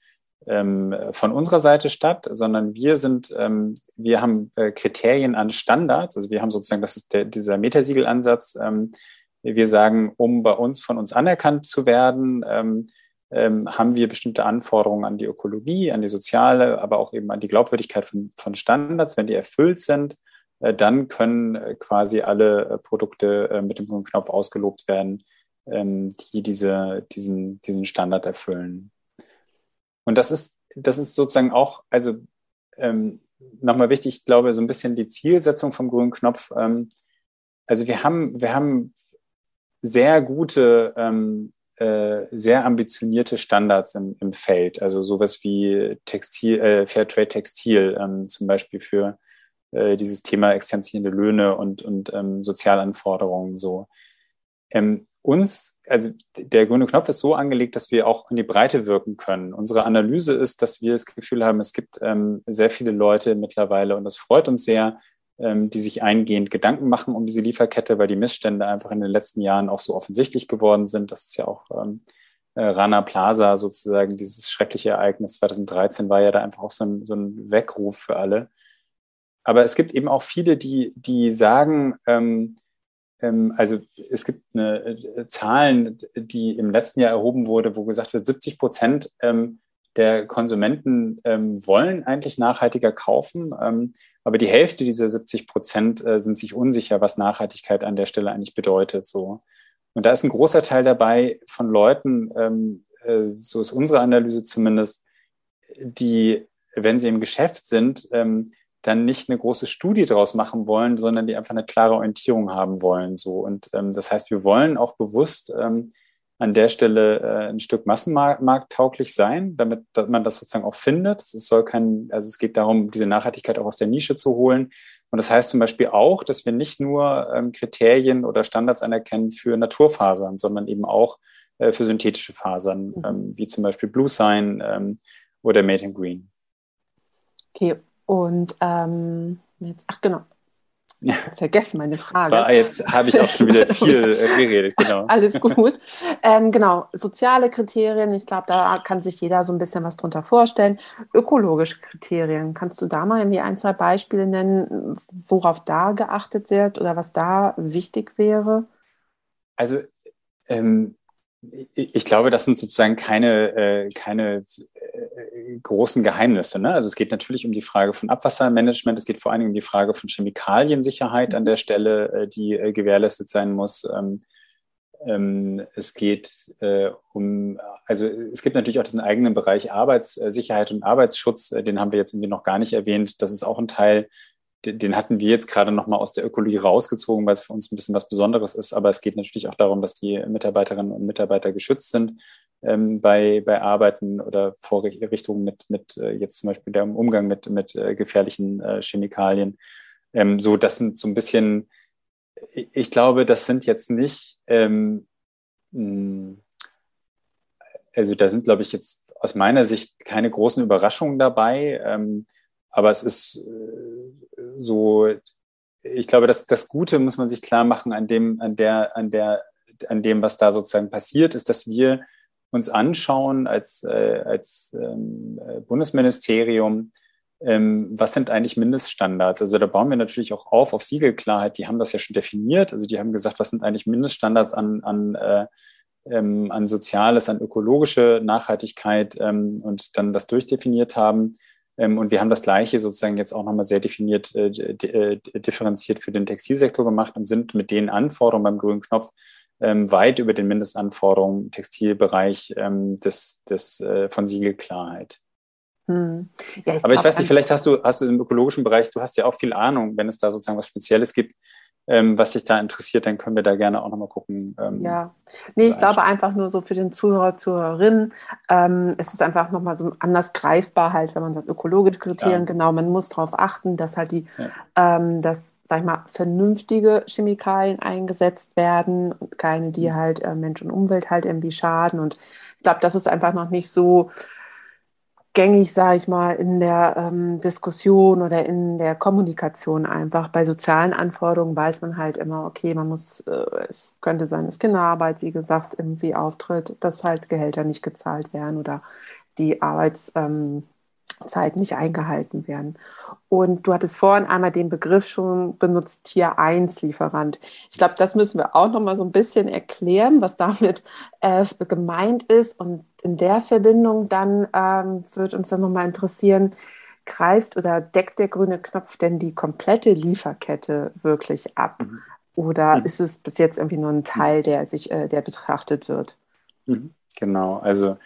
ähm, von unserer Seite statt, sondern wir sind, ähm, wir haben äh, Kriterien an Standards. Also wir haben sozusagen, das ist der, dieser Metasiegenansatz. Ähm, wir sagen, um bei uns von uns anerkannt zu werden, ähm, ähm, haben wir bestimmte Anforderungen an die Ökologie, an die soziale, aber auch eben an die Glaubwürdigkeit von, von Standards. Wenn die erfüllt sind, äh, dann können äh, quasi alle äh, Produkte mit dem grünen Knopf ausgelobt werden, ähm, die diese, diesen, diesen Standard erfüllen. Und das ist, das ist sozusagen auch, also ähm, nochmal wichtig, ich glaube, so ein bisschen die Zielsetzung vom grünen Knopf. Ähm, also wir haben, wir haben sehr gute, ähm, äh, sehr ambitionierte Standards im, im Feld. Also sowas wie Textil, äh, Fairtrade Textil, ähm, zum Beispiel für äh, dieses Thema extensierende Löhne und, und ähm, Sozialanforderungen so. Ähm, uns, also der grüne Knopf ist so angelegt, dass wir auch in die Breite wirken können. Unsere Analyse ist, dass wir das Gefühl haben, es gibt ähm, sehr viele Leute mittlerweile und das freut uns sehr, ähm, die sich eingehend Gedanken machen um diese Lieferkette, weil die Missstände einfach in den letzten Jahren auch so offensichtlich geworden sind. Das ist ja auch ähm, äh, Rana Plaza sozusagen, dieses schreckliche Ereignis 2013 war ja da einfach auch so ein, so ein Weckruf für alle. Aber es gibt eben auch viele, die, die sagen, ähm, also es gibt eine äh, Zahlen, die im letzten Jahr erhoben wurde, wo gesagt wird, 70 Prozent ähm, der Konsumenten ähm, wollen eigentlich nachhaltiger kaufen, ähm, aber die Hälfte dieser 70 Prozent äh, sind sich unsicher, was Nachhaltigkeit an der Stelle eigentlich bedeutet. So. Und da ist ein großer Teil dabei von Leuten, ähm, äh, so ist unsere Analyse zumindest, die, wenn sie im Geschäft sind, ähm, dann nicht eine große Studie daraus machen wollen, sondern die einfach eine klare Orientierung haben wollen. So. Und ähm, das heißt, wir wollen auch bewusst ähm, an der Stelle äh, ein Stück massenmarkttauglich sein, damit man das sozusagen auch findet. Es soll kein, also es geht darum, diese Nachhaltigkeit auch aus der Nische zu holen. Und das heißt zum Beispiel auch, dass wir nicht nur ähm, Kriterien oder Standards anerkennen für Naturfasern, sondern eben auch äh, für synthetische Fasern, mhm. ähm, wie zum Beispiel Blue Sign ähm, oder Made in Green. Okay, und ähm, jetzt, ach genau, ja. vergessen meine Frage. War, jetzt habe ich auch schon wieder viel äh, geredet, genau. Alles gut. Ähm, genau, soziale Kriterien, ich glaube, da kann sich jeder so ein bisschen was drunter vorstellen. Ökologische Kriterien, kannst du da mal irgendwie ein, zwei Beispiele nennen, worauf da geachtet wird oder was da wichtig wäre? Also ähm, ich glaube, das sind sozusagen keine, äh, keine großen Geheimnisse. Ne? Also es geht natürlich um die Frage von Abwassermanagement, es geht vor allen Dingen um die Frage von Chemikaliensicherheit an der Stelle, äh, die äh, gewährleistet sein muss. Ähm, ähm, es geht äh, um, also es gibt natürlich auch diesen eigenen Bereich Arbeitssicherheit und Arbeitsschutz, den haben wir jetzt irgendwie noch gar nicht erwähnt. Das ist auch ein Teil den hatten wir jetzt gerade nochmal aus der Ökologie rausgezogen, weil es für uns ein bisschen was Besonderes ist. Aber es geht natürlich auch darum, dass die Mitarbeiterinnen und Mitarbeiter geschützt sind ähm, bei, bei Arbeiten oder Vorrichtungen mit, mit äh, jetzt zum Beispiel dem Umgang mit, mit äh, gefährlichen äh, Chemikalien. Ähm, so, das sind so ein bisschen, ich glaube, das sind jetzt nicht, ähm, hm, also da sind, glaube ich, jetzt aus meiner Sicht keine großen Überraschungen dabei. Ähm, aber es ist äh, so, ich glaube, dass das Gute muss man sich klar machen an dem, an der, an der, an dem, was da sozusagen passiert, ist, dass wir uns anschauen als, äh, als ähm, Bundesministerium, ähm, was sind eigentlich Mindeststandards? Also da bauen wir natürlich auch auf auf Siegelklarheit. Die haben das ja schon definiert. Also die haben gesagt, was sind eigentlich Mindeststandards an, an, äh, ähm, an Soziales, an ökologische Nachhaltigkeit ähm, und dann das durchdefiniert haben. Ähm, und wir haben das Gleiche sozusagen jetzt auch nochmal sehr definiert, äh, äh, differenziert für den Textilsektor gemacht und sind mit den Anforderungen beim grünen Knopf ähm, weit über den Mindestanforderungen im Textilbereich ähm, des, des, äh, von Siegelklarheit. Hm. Ja, ich Aber ich weiß nicht, vielleicht hast du, hast du im ökologischen Bereich, du hast ja auch viel Ahnung, wenn es da sozusagen was Spezielles gibt, ähm, was dich da interessiert, dann können wir da gerne auch nochmal gucken. Ähm, ja, nee, ich glaube einfach nur so für den Zuhörer, Zuhörerinnen, ähm, es ist einfach nochmal so anders greifbar halt, wenn man sagt, ökologische Kriterien, ja. genau, man muss darauf achten, dass halt die, ja. ähm, dass, sag ich mal, vernünftige Chemikalien eingesetzt werden und keine, die mhm. halt äh, Mensch und Umwelt halt irgendwie schaden und ich glaube, das ist einfach noch nicht so, gängig, sage ich mal, in der ähm, Diskussion oder in der Kommunikation einfach. Bei sozialen Anforderungen weiß man halt immer, okay, man muss, äh, es könnte sein, dass Kinderarbeit, wie gesagt, irgendwie auftritt, dass halt Gehälter nicht gezahlt werden oder die Arbeits, ähm, Zeit nicht eingehalten werden. Und du hattest vorhin einmal den Begriff schon benutzt, Tier 1 Lieferant. Ich glaube, das müssen wir auch noch mal so ein bisschen erklären, was damit äh, gemeint ist. Und in der Verbindung dann ähm, wird uns dann noch mal interessieren, greift oder deckt der grüne Knopf denn die komplette Lieferkette wirklich ab? Mhm. Oder mhm. ist es bis jetzt irgendwie nur ein Teil, der sich, äh, der betrachtet wird? Mhm. Genau, also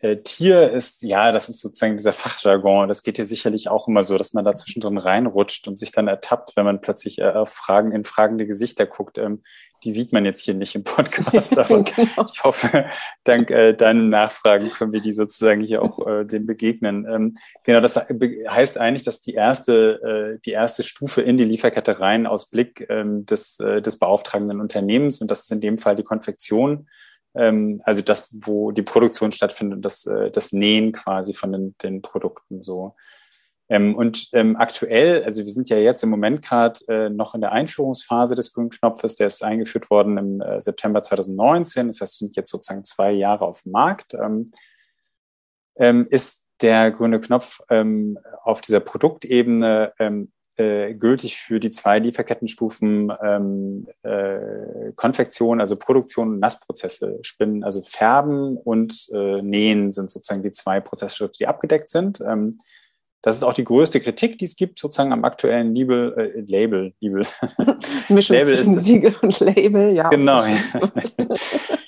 äh, Tier ist, ja, das ist sozusagen dieser Fachjargon. Das geht hier sicherlich auch immer so, dass man da zwischendrin reinrutscht und sich dann ertappt, wenn man plötzlich äh, Fragen in fragende Gesichter guckt. Ähm, die sieht man jetzt hier nicht im Podcast, aber genau. ich hoffe, dank äh, deinen Nachfragen können wir die sozusagen hier auch äh, dem begegnen. Ähm, genau, das heißt eigentlich, dass die erste, äh, die erste Stufe in die Lieferkette rein aus Blick ähm, des, äh, des beauftragenden Unternehmens und das ist in dem Fall die Konfektion ähm, also das, wo die Produktion stattfindet, das, äh, das Nähen quasi von den, den Produkten so. Ähm, und ähm, aktuell, also wir sind ja jetzt im Moment gerade äh, noch in der Einführungsphase des grünen Knopfes, der ist eingeführt worden im äh, September 2019, das heißt, wir sind jetzt sozusagen zwei Jahre auf dem Markt, ähm, ähm, ist der grüne Knopf ähm, auf dieser Produktebene ähm, äh, gültig für die zwei Lieferkettenstufen ähm, äh, Konfektion, also Produktion und Nassprozesse, Spinnen, also Färben und äh, Nähen sind sozusagen die zwei Prozessschritte, die abgedeckt sind. Ähm, das ist auch die größte Kritik, die es gibt, sozusagen am aktuellen Label, äh, Label, Label. Mischung Label zwischen Siegel und Label, ja. Genau. Ja.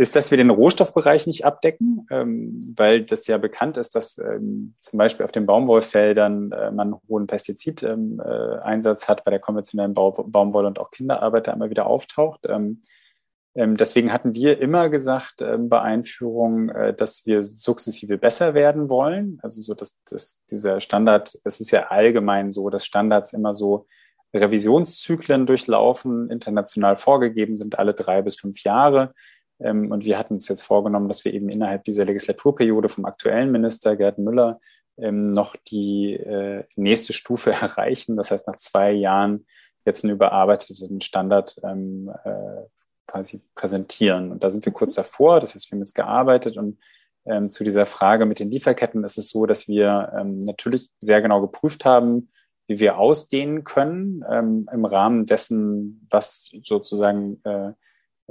ist, dass wir den Rohstoffbereich nicht abdecken, ähm, weil das ja bekannt ist, dass ähm, zum Beispiel auf den Baumwollfeldern äh, man einen hohen Pestizideinsatz ähm, äh, hat bei der konventionellen Bau Baumwolle und auch Kinderarbeit da immer wieder auftaucht. Ähm, ähm, deswegen hatten wir immer gesagt ähm, bei Einführung, äh, dass wir sukzessive besser werden wollen. Also so, dass, dass dieser Standard, es ist ja allgemein so, dass Standards immer so Revisionszyklen durchlaufen, international vorgegeben sind, alle drei bis fünf Jahre. Ähm, und wir hatten uns jetzt vorgenommen, dass wir eben innerhalb dieser Legislaturperiode vom aktuellen Minister Gerd Müller ähm, noch die äh, nächste Stufe erreichen. Das heißt, nach zwei Jahren jetzt einen überarbeiteten Standard ähm, äh, quasi präsentieren. Und da sind wir kurz davor. Das heißt, wir haben jetzt gearbeitet und ähm, zu dieser Frage mit den Lieferketten ist es so, dass wir natürlich sehr genau geprüft haben, wie wir ausdehnen können im Rahmen dessen, was sozusagen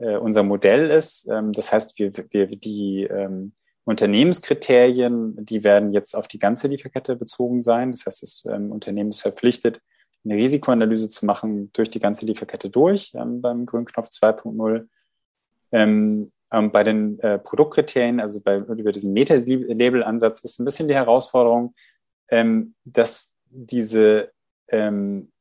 äh, unser Modell ist. Ähm, das heißt, wir, wir die ähm, Unternehmenskriterien, die werden jetzt auf die ganze Lieferkette bezogen sein. Das heißt, das ähm, Unternehmen ist verpflichtet, eine Risikoanalyse zu machen durch die ganze Lieferkette durch ähm, beim Grünknopf 2.0. Ähm, ähm, bei den äh, Produktkriterien, also bei, über diesen Meta-Label-Ansatz, ist ein bisschen die Herausforderung, ähm, dass diese ähm,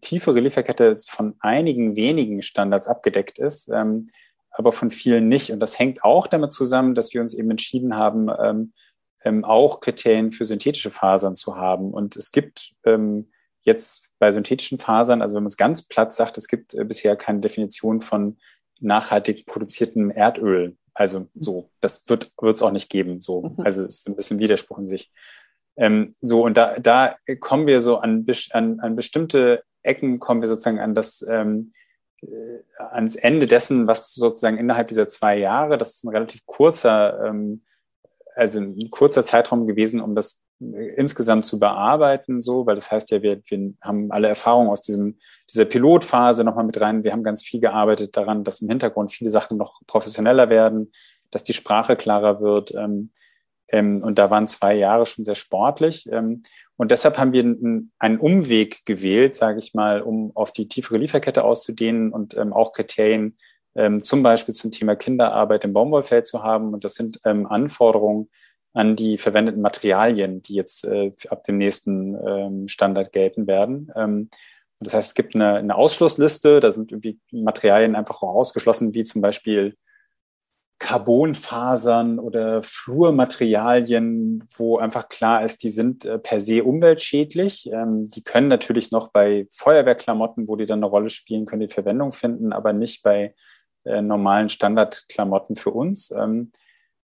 tiefere Lieferkette von einigen wenigen Standards abgedeckt ist, ähm, aber von vielen nicht. Und das hängt auch damit zusammen, dass wir uns eben entschieden haben, ähm, ähm, auch Kriterien für synthetische Fasern zu haben. Und es gibt ähm, jetzt bei synthetischen Fasern, also wenn man es ganz platt sagt, es gibt äh, bisher keine Definition von nachhaltig produziertem Erdöl. Also so, das wird es auch nicht geben. So, mhm. also es ist ein bisschen Widerspruch in sich. Ähm, so, und da, da kommen wir so an, an, an bestimmte Ecken, kommen wir sozusagen an das, ähm, äh, ans Ende dessen, was sozusagen innerhalb dieser zwei Jahre, das ist ein relativ kurzer, ähm, also ein kurzer Zeitraum gewesen, um das äh, insgesamt zu bearbeiten, so, weil das heißt ja, wir, wir haben alle Erfahrungen aus diesem, dieser Pilotphase nochmal mit rein. Wir haben ganz viel gearbeitet daran, dass im Hintergrund viele Sachen noch professioneller werden, dass die Sprache klarer wird. Ähm, ähm, und da waren zwei Jahre schon sehr sportlich. Ähm, und deshalb haben wir einen Umweg gewählt, sage ich mal, um auf die tiefere Lieferkette auszudehnen und ähm, auch Kriterien ähm, zum Beispiel zum Thema Kinderarbeit im Baumwollfeld zu haben. Und das sind ähm, Anforderungen an die verwendeten Materialien, die jetzt äh, ab dem nächsten ähm, Standard gelten werden. Ähm, das heißt, es gibt eine, eine Ausschlussliste, da sind irgendwie Materialien einfach auch ausgeschlossen, wie zum Beispiel Carbonfasern oder Flurmaterialien, wo einfach klar ist, die sind äh, per se umweltschädlich. Ähm, die können natürlich noch bei Feuerwehrklamotten, wo die dann eine Rolle spielen, können die Verwendung finden, aber nicht bei äh, normalen Standardklamotten für uns. Ähm,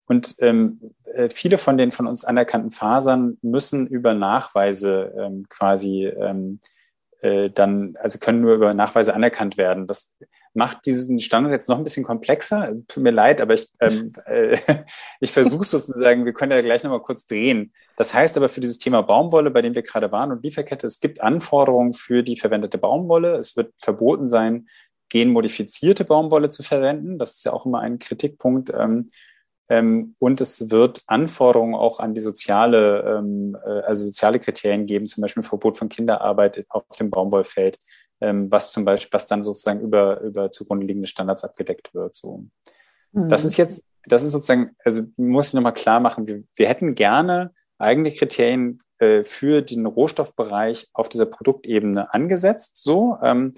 und ähm, äh, viele von den von uns anerkannten Fasern müssen über Nachweise quasi dann, also können nur über Nachweise anerkannt werden. Das macht diesen Standard jetzt noch ein bisschen komplexer. Tut mir leid, aber ich, ähm, äh, ich versuche sozusagen, wir können ja gleich nochmal kurz drehen. Das heißt aber für dieses Thema Baumwolle, bei dem wir gerade waren und Lieferkette, es gibt Anforderungen für die verwendete Baumwolle. Es wird verboten sein, genmodifizierte Baumwolle zu verwenden. Das ist ja auch immer ein Kritikpunkt. Ähm, ähm, und es wird Anforderungen auch an die soziale, ähm, äh, also soziale Kriterien geben, zum Beispiel ein Verbot von Kinderarbeit auf dem Baumwollfeld ähm, was zum Beispiel, was dann sozusagen über, über zugrunde liegende Standards abgedeckt wird. So. Mhm. Das ist jetzt, das ist sozusagen, also muss ich nochmal klar machen, wir, wir hätten gerne eigene Kriterien äh, für den Rohstoffbereich auf dieser Produktebene angesetzt. So, ähm,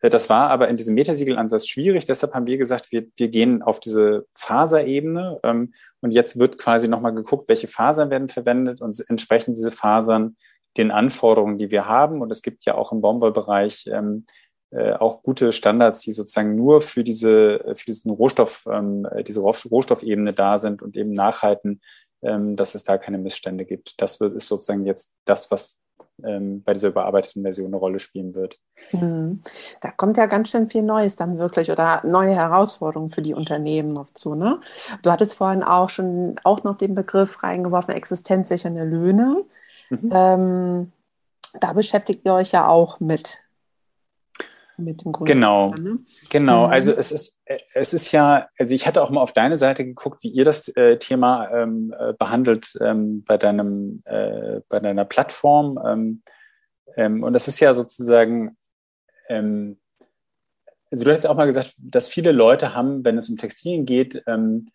äh, das war aber in diesem Metasiegelandsatz schwierig. Deshalb haben wir gesagt, wir, wir gehen auf diese Faserebene. Ähm, und jetzt wird quasi nochmal geguckt, welche Fasern werden verwendet und entsprechend diese Fasern den Anforderungen, die wir haben. Und es gibt ja auch im Baumwollbereich ähm, äh, auch gute Standards, die sozusagen nur für diese, für diesen Rohstoff, ähm, diese Rohstoffebene da sind und eben nachhalten, ähm, dass es da keine Missstände gibt. Das wird, ist sozusagen jetzt das, was ähm, bei dieser überarbeiteten Version eine Rolle spielen wird. Mhm. Da kommt ja ganz schön viel Neues dann wirklich oder neue Herausforderungen für die Unternehmen noch zu. Ne? Du hattest vorhin auch schon auch noch den Begriff reingeworfen, existenzsichernde Löhne. Mhm. Ähm, da beschäftigt ihr euch ja auch mit. Mit dem Grund. Genau, ne? genau. Mhm. Also es ist, es ist ja, also ich hatte auch mal auf deine Seite geguckt, wie ihr das äh, Thema ähm, äh, behandelt ähm, bei deinem, äh, bei deiner Plattform. Ähm, ähm und das ist ja sozusagen, ähm, also du hast auch mal gesagt, dass viele Leute haben, wenn es um Textilien geht, ähm,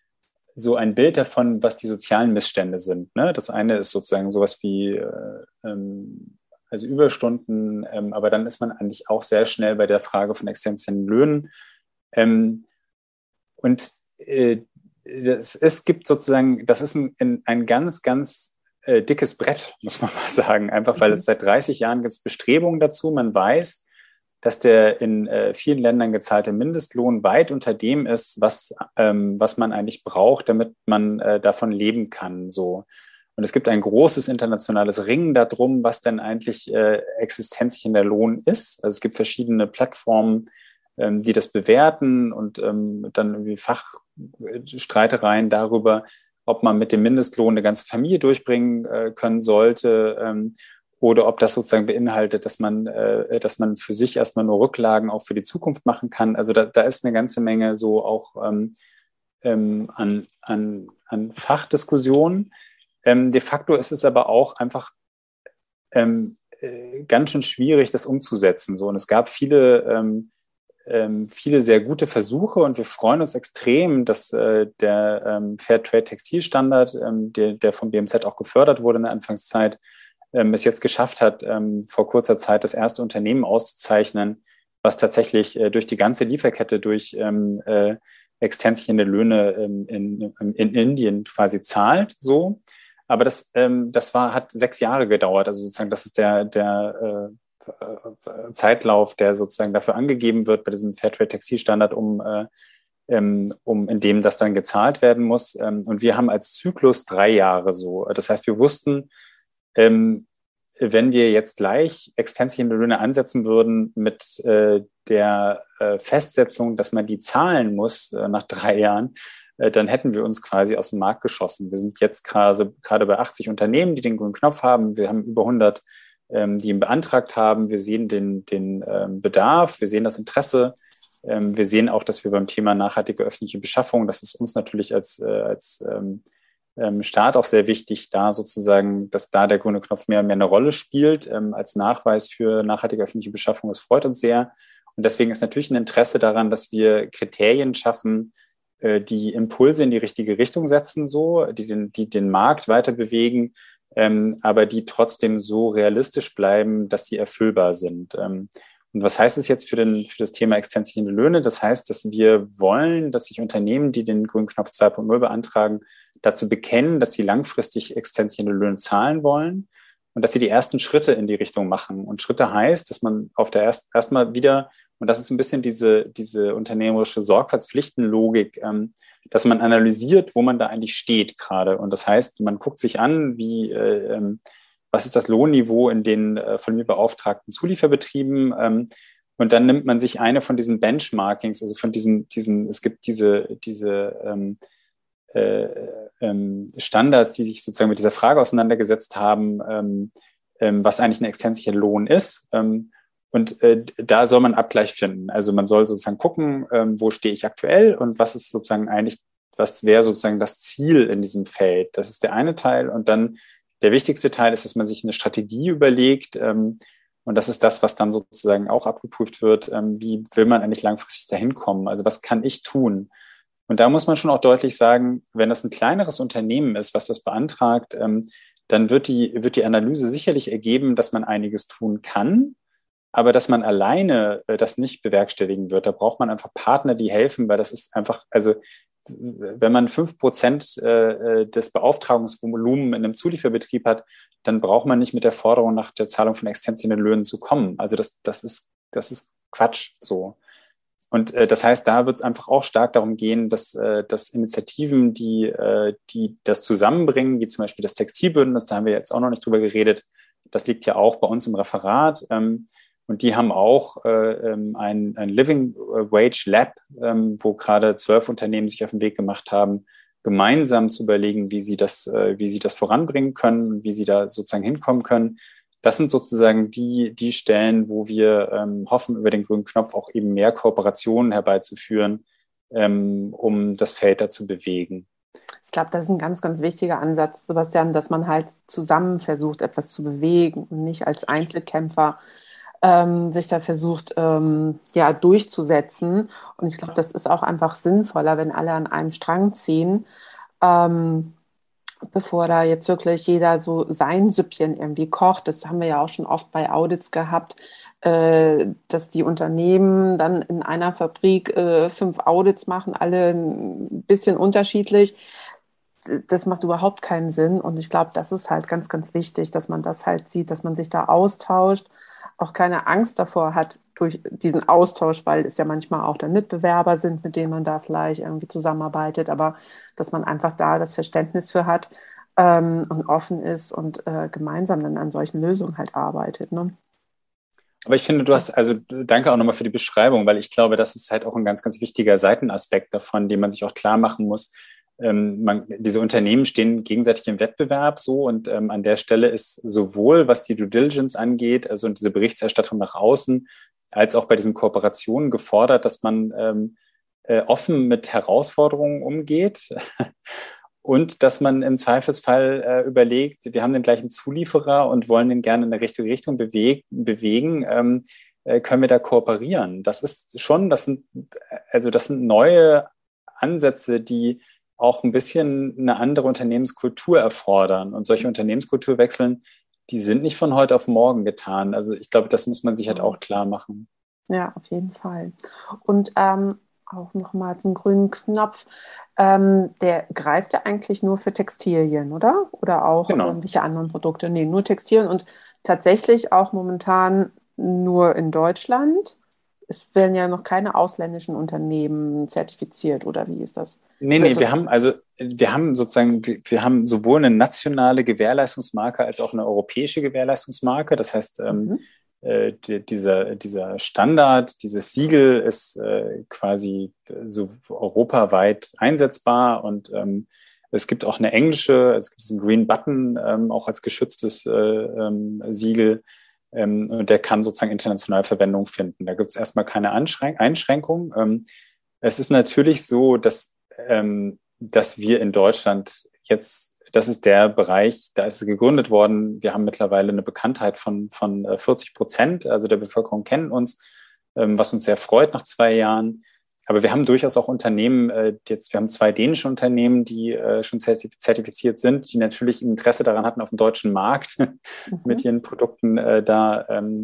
so ein Bild davon, was die sozialen Missstände sind. Ne? Das eine ist sozusagen sowas wie äh, ähm, also Überstunden, ähm, aber dann ist man eigentlich auch sehr schnell bei der Frage von existenziellen Löhnen. Ähm, und äh, das, es gibt sozusagen, das ist ein, ein ganz, ganz äh, dickes Brett, muss man mal sagen, einfach weil mhm. es seit 30 Jahren gibt es Bestrebungen dazu. Man weiß, dass der in äh, vielen Ländern gezahlte Mindestlohn weit unter dem ist, was, ähm, was man eigentlich braucht, damit man äh, davon leben kann. So. Und es gibt ein großes internationales Ringen darum, was denn eigentlich äh, existenzsichernder Lohn ist. Also es gibt verschiedene Plattformen, ähm, die das bewerten und ähm, dann irgendwie Fachstreitereien darüber, ob man mit dem Mindestlohn eine ganze Familie durchbringen äh, können sollte. Ähm, oder ob das sozusagen beinhaltet, dass man, äh, dass man für sich erstmal nur Rücklagen auch für die Zukunft machen kann. Also da, da ist eine ganze Menge so auch ähm, ähm, an, an, an Fachdiskussionen. Ähm, de facto ist es aber auch einfach ähm, äh, ganz schön schwierig, das umzusetzen. So. Und es gab viele, ähm, ähm, viele sehr gute Versuche und wir freuen uns extrem, dass äh, der ähm, Fairtrade Textilstandard, ähm, der, der vom BMZ auch gefördert wurde in der Anfangszeit, ähm, es jetzt geschafft hat, ähm, vor kurzer Zeit das erste Unternehmen auszuzeichnen, was tatsächlich äh, durch die ganze Lieferkette durch ähm, äh, externe Löhne ähm, in, in Indien quasi zahlt, so. Aber das, ähm, das war, hat sechs Jahre gedauert. Also sozusagen, das ist der, der äh, Zeitlauf, der sozusagen dafür angegeben wird bei diesem Fairtrade Textilstandard, um, äh, ähm, um in dem das dann gezahlt werden muss. Ähm, und wir haben als Zyklus drei Jahre so. Das heißt, wir wussten, Ähm, wenn wir jetzt gleich extensive Löhne ansetzen würden mit äh, der äh, Festsetzung, dass man die zahlen muss äh, nach drei Jahren, äh, dann hätten wir uns quasi aus dem Markt geschossen. Wir sind jetzt gerade, bei 80 Unternehmen, die den grünen Knopf haben. Wir haben über 100, ähm, die ihn beantragt haben. Wir sehen den, den ähm, Bedarf, wir sehen das Interesse. Ähm, wir sehen auch, dass wir beim Thema nachhaltige öffentliche Beschaffung, das ist uns natürlich als, äh, als ähm, Staat auch sehr wichtig, da sozusagen, dass da der grüne Knopf mehr und mehr eine Rolle spielt ähm, als Nachweis für nachhaltige öffentliche Beschaffung. Das freut uns sehr. Und deswegen ist natürlich ein Interesse daran, dass wir Kriterien schaffen, äh, die Impulse in die richtige Richtung setzen, so, die den, die den Markt weiter bewegen, ähm, aber die trotzdem so realistisch bleiben, dass sie erfüllbar sind. Und was heißt es jetzt für, den, für das Thema extensive Löhne? Das heißt, dass wir wollen, dass sich Unternehmen, die den grünen Knopf 2.0 beantragen, dazu bekennen, dass sie langfristig extensive Löhne zahlen wollen und dass sie die ersten Schritte in die Richtung machen. Und Schritte heißt, dass man auf der erst erstmal wieder, und das ist ein bisschen diese, diese unternehmerische Sorgfaltspflichtenlogik, ähm, dass man analysiert, wo man da eigentlich steht gerade. Und das heißt, man guckt sich an, wie äh, ähm, was ist das Lohnniveau in den äh, von mir beauftragten Zulieferbetrieben. Ähm, und dann nimmt man sich eine von diesen Benchmarkings, also von diesen, diesen es gibt diese, diese ähm, äh, ähm, Standards, die sich sozusagen mit dieser Frage auseinandergesetzt haben, ähm, ähm, was eigentlich ein extensiver Lohn ist. Ähm, und äh, da soll man Abgleich finden. Also man soll sozusagen gucken, ähm, wo stehe ich aktuell und was ist sozusagen eigentlich, was wäre sozusagen das Ziel in diesem Feld. Das ist der eine Teil. Und dann der wichtigste Teil ist, dass man sich eine Strategie überlegt. Ähm, und das ist das, was dann sozusagen auch abgeprüft wird. Ähm, wie will man eigentlich langfristig dahin kommen? Also was kann ich tun? Und da muss man schon auch deutlich sagen, wenn das ein kleineres Unternehmen ist, was das beantragt, ähm, dann wird die, wird die Analyse sicherlich ergeben, dass man einiges tun kann, aber dass man alleine äh, das nicht bewerkstelligen wird. Da braucht man einfach Partner, die helfen, weil das ist einfach, also wenn man fünf Prozent äh, äh, des Beauftragungsvolumens in einem Zulieferbetrieb hat, dann braucht man nicht mit der Forderung nach der Zahlung von extensiven Löhnen zu kommen. Also das, das ist, das ist Quatsch so. Und äh, das heißt, da wird es einfach auch stark darum gehen, dass, dass Initiativen, die, die das zusammenbringen, wie zum Beispiel das Textilbündnis, da haben wir jetzt auch noch nicht drüber geredet, das liegt ja auch bei uns im Referat, ähm, und die haben auch äh, ähm, ein, ein Living Wage Lab, ähm, wo gerade zwölf Unternehmen sich auf den Weg gemacht haben, gemeinsam zu überlegen, wie sie das, äh, wie sie das voranbringen können, wie sie da sozusagen hinkommen können. Das sind sozusagen die, die Stellen, wo wir ähm, hoffen, über den grünen Knopf auch eben mehr Kooperationen herbeizuführen, ähm, um das Feld da zu bewegen. Ich glaube, das ist ein ganz, ganz wichtiger Ansatz, Sebastian, dass man halt zusammen versucht, etwas zu bewegen und nicht als Einzelkämpfer ähm, sich da versucht, ähm, ja, durchzusetzen. Und ich glaube, das ist auch einfach sinnvoller, wenn alle an einem Strang ziehen, ähm, bevor da jetzt wirklich jeder so sein Süppchen irgendwie kocht. Das haben wir ja auch schon oft bei Audits gehabt, äh, dass die Unternehmen dann in einer Fabrik äh, fünf Audits machen, alle ein bisschen unterschiedlich das macht überhaupt keinen Sinn. Und ich glaube, das ist halt ganz, ganz wichtig, dass man das halt sieht, dass man sich da austauscht auch keine Angst davor hat durch diesen Austausch, weil es ja manchmal auch dann Mitbewerber sind, mit denen man da vielleicht irgendwie zusammenarbeitet, aber dass man einfach da das Verständnis für hat ähm, und offen ist und äh, gemeinsam dann an solchen Lösungen halt arbeitet. Ne? Aber ich finde, du hast, also danke auch nochmal für die Beschreibung, weil ich glaube, das ist halt auch ein ganz, ganz wichtiger Seitenaspekt davon, den man sich auch klar machen muss ähm, man, diese Unternehmen stehen gegenseitig im Wettbewerb so und ähm, an der Stelle ist sowohl, was die Due Diligence angeht, also diese Berichterstattung nach außen, als auch bei diesen Kooperationen gefordert, dass man ähm, äh, offen mit Herausforderungen umgeht und dass man im Zweifelsfall äh, überlegt, wir haben den gleichen Zulieferer und wollen den gerne in eine richtige Richtung beweg bewegen. Ähm, äh, können wir da kooperieren? Das ist schon, das sind, also das sind neue Ansätze, die auch ein bisschen eine andere Unternehmenskultur erfordern. Und solche Unternehmenskulturwechseln, die sind nicht von heute auf morgen getan. Also ich glaube, das muss man sich halt auch klar machen. Ja, auf jeden Fall. Und ähm, auch nochmal zum grünen Knopf. Ähm, der greift ja eigentlich nur für Textilien, oder? Oder auch genau. irgendwelche anderen Produkte? Nee, nur Textilien und tatsächlich auch momentan nur in Deutschland. Es werden ja noch keine ausländischen Unternehmen zertifiziert, oder wie ist das? Nee, nee, wir haben also, wir haben sozusagen, wir haben sowohl eine nationale Gewährleistungsmarke als auch eine europäische Gewährleistungsmarke. Das heißt, ähm, mhm. äh, die, dieser, dieser Standard, dieses Siegel ist äh, quasi so europaweit einsetzbar und ähm, es gibt auch eine englische, es gibt diesen Green Button ähm, auch als geschütztes äh, ähm, Siegel ähm, und der kann sozusagen international Verwendung finden. Da gibt es erstmal keine Anschränk Einschränkung. Ähm, es ist natürlich so, dass, ähm, dass wir in Deutschland jetzt, das ist der Bereich, da ist es gegründet worden. Wir haben mittlerweile eine Bekanntheit von, von 40 äh, Prozent, also der Bevölkerung kennen uns, ähm, was uns sehr freut nach zwei Jahren. Aber wir haben durchaus auch Unternehmen, äh, jetzt, wir haben zwei dänische Unternehmen, die äh, schon zertifiziert sind, die natürlich Interesse daran hatten, auf dem deutschen Markt mhm. mit ihren Produkten äh, da ähm,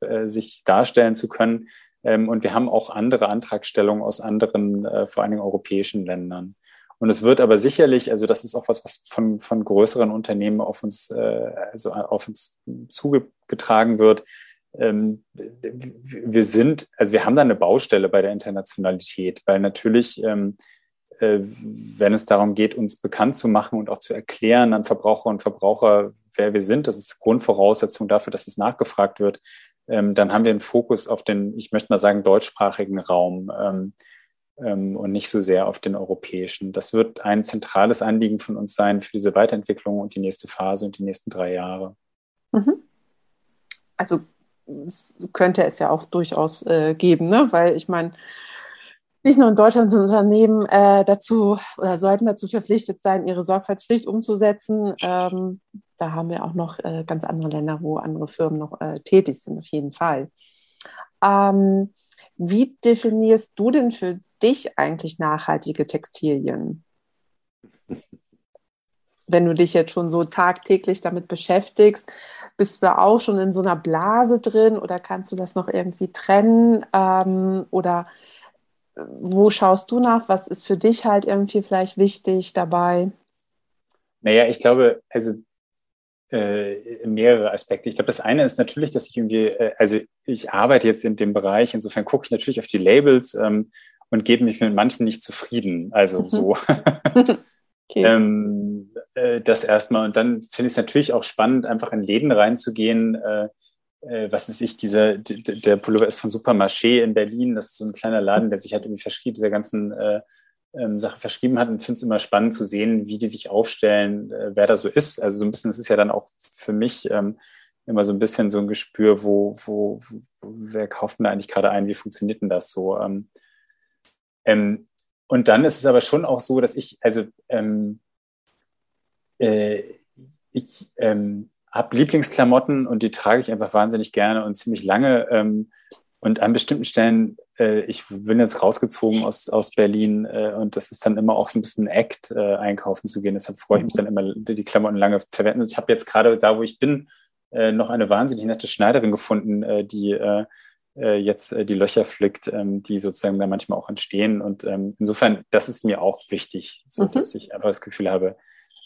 äh, sich darstellen zu können. Ähm, und wir haben auch andere Antragstellungen aus anderen, äh, vor allen Dingen europäischen Ländern. Und es wird aber sicherlich, also das ist auch was, was von, von größeren Unternehmen auf uns, äh, also auf uns zugetragen wird, wir sind, also wir haben da eine Baustelle bei der Internationalität, weil natürlich, ähm, äh, wenn es darum geht, uns bekannt zu machen und auch zu erklären an Verbraucher und Verbraucher, wer wir sind, das ist Grundvoraussetzung dafür, dass es nachgefragt wird, ähm, dann haben wir einen Fokus auf den, ich möchte mal sagen, deutschsprachigen Raum ähm, ähm, und nicht so sehr auf den europäischen. Das wird ein zentrales Anliegen von uns sein für diese Weiterentwicklung und die nächste Phase und die nächsten drei Jahre. Mhm. Also könnte es ja auch durchaus äh, geben, ne? weil ich meine, nicht nur in Deutschland sind Unternehmen äh, dazu oder sollten dazu verpflichtet sein, ihre Sorgfaltspflicht umzusetzen. Ähm, da haben wir auch noch äh, ganz andere Länder, wo andere Firmen noch äh, tätig sind, auf jeden Fall. Ähm, wie definierst du denn für dich eigentlich nachhaltige Textilien? Wenn du dich jetzt schon so tagtäglich damit beschäftigst, bist du da auch schon in so einer Blase drin oder kannst du das noch irgendwie trennen? Ähm, oder äh, wo schaust du nach? Was ist für dich halt irgendwie vielleicht wichtig dabei? Naja, ich glaube, also äh, mehrere Aspekte. Ich glaube, das eine ist natürlich, dass ich irgendwie, äh, also ich arbeite jetzt in dem Bereich, insofern gucke ich natürlich auf die Labels ähm, und gebe mich mit manchen nicht zufrieden. Also so. Okay. Ähm, äh, das erstmal. Und dann finde ich es natürlich auch spannend, einfach in Läden reinzugehen. Äh, äh, was ist ich, dieser, der Pullover ist von Supermarché in Berlin. Das ist so ein kleiner Laden, der sich halt irgendwie verschrieben, dieser ganzen äh, ähm, Sache verschrieben hat. Und finde es immer spannend zu sehen, wie die sich aufstellen, äh, wer da so ist. Also so ein bisschen, das ist ja dann auch für mich ähm, immer so ein bisschen so ein Gespür, wo, wo, wo wer kauft denn da eigentlich gerade ein, wie funktioniert denn das so? Ähm, ähm, und dann ist es aber schon auch so, dass ich, also ähm, äh, ich ähm, habe Lieblingsklamotten und die trage ich einfach wahnsinnig gerne und ziemlich lange. Ähm, und an bestimmten Stellen, äh, ich bin jetzt rausgezogen aus, aus Berlin äh, und das ist dann immer auch so ein bisschen ein Act, äh, einkaufen zu gehen. Deshalb freue ich mich dann immer, die Klamotten lange zu verwenden. Und ich habe jetzt gerade da, wo ich bin, äh, noch eine wahnsinnig nette Schneiderin gefunden, äh, die äh, jetzt die Löcher flickt, ähm, die sozusagen da manchmal auch entstehen. Und ähm, insofern, das ist mir auch wichtig, so mhm. dass ich einfach das Gefühl habe,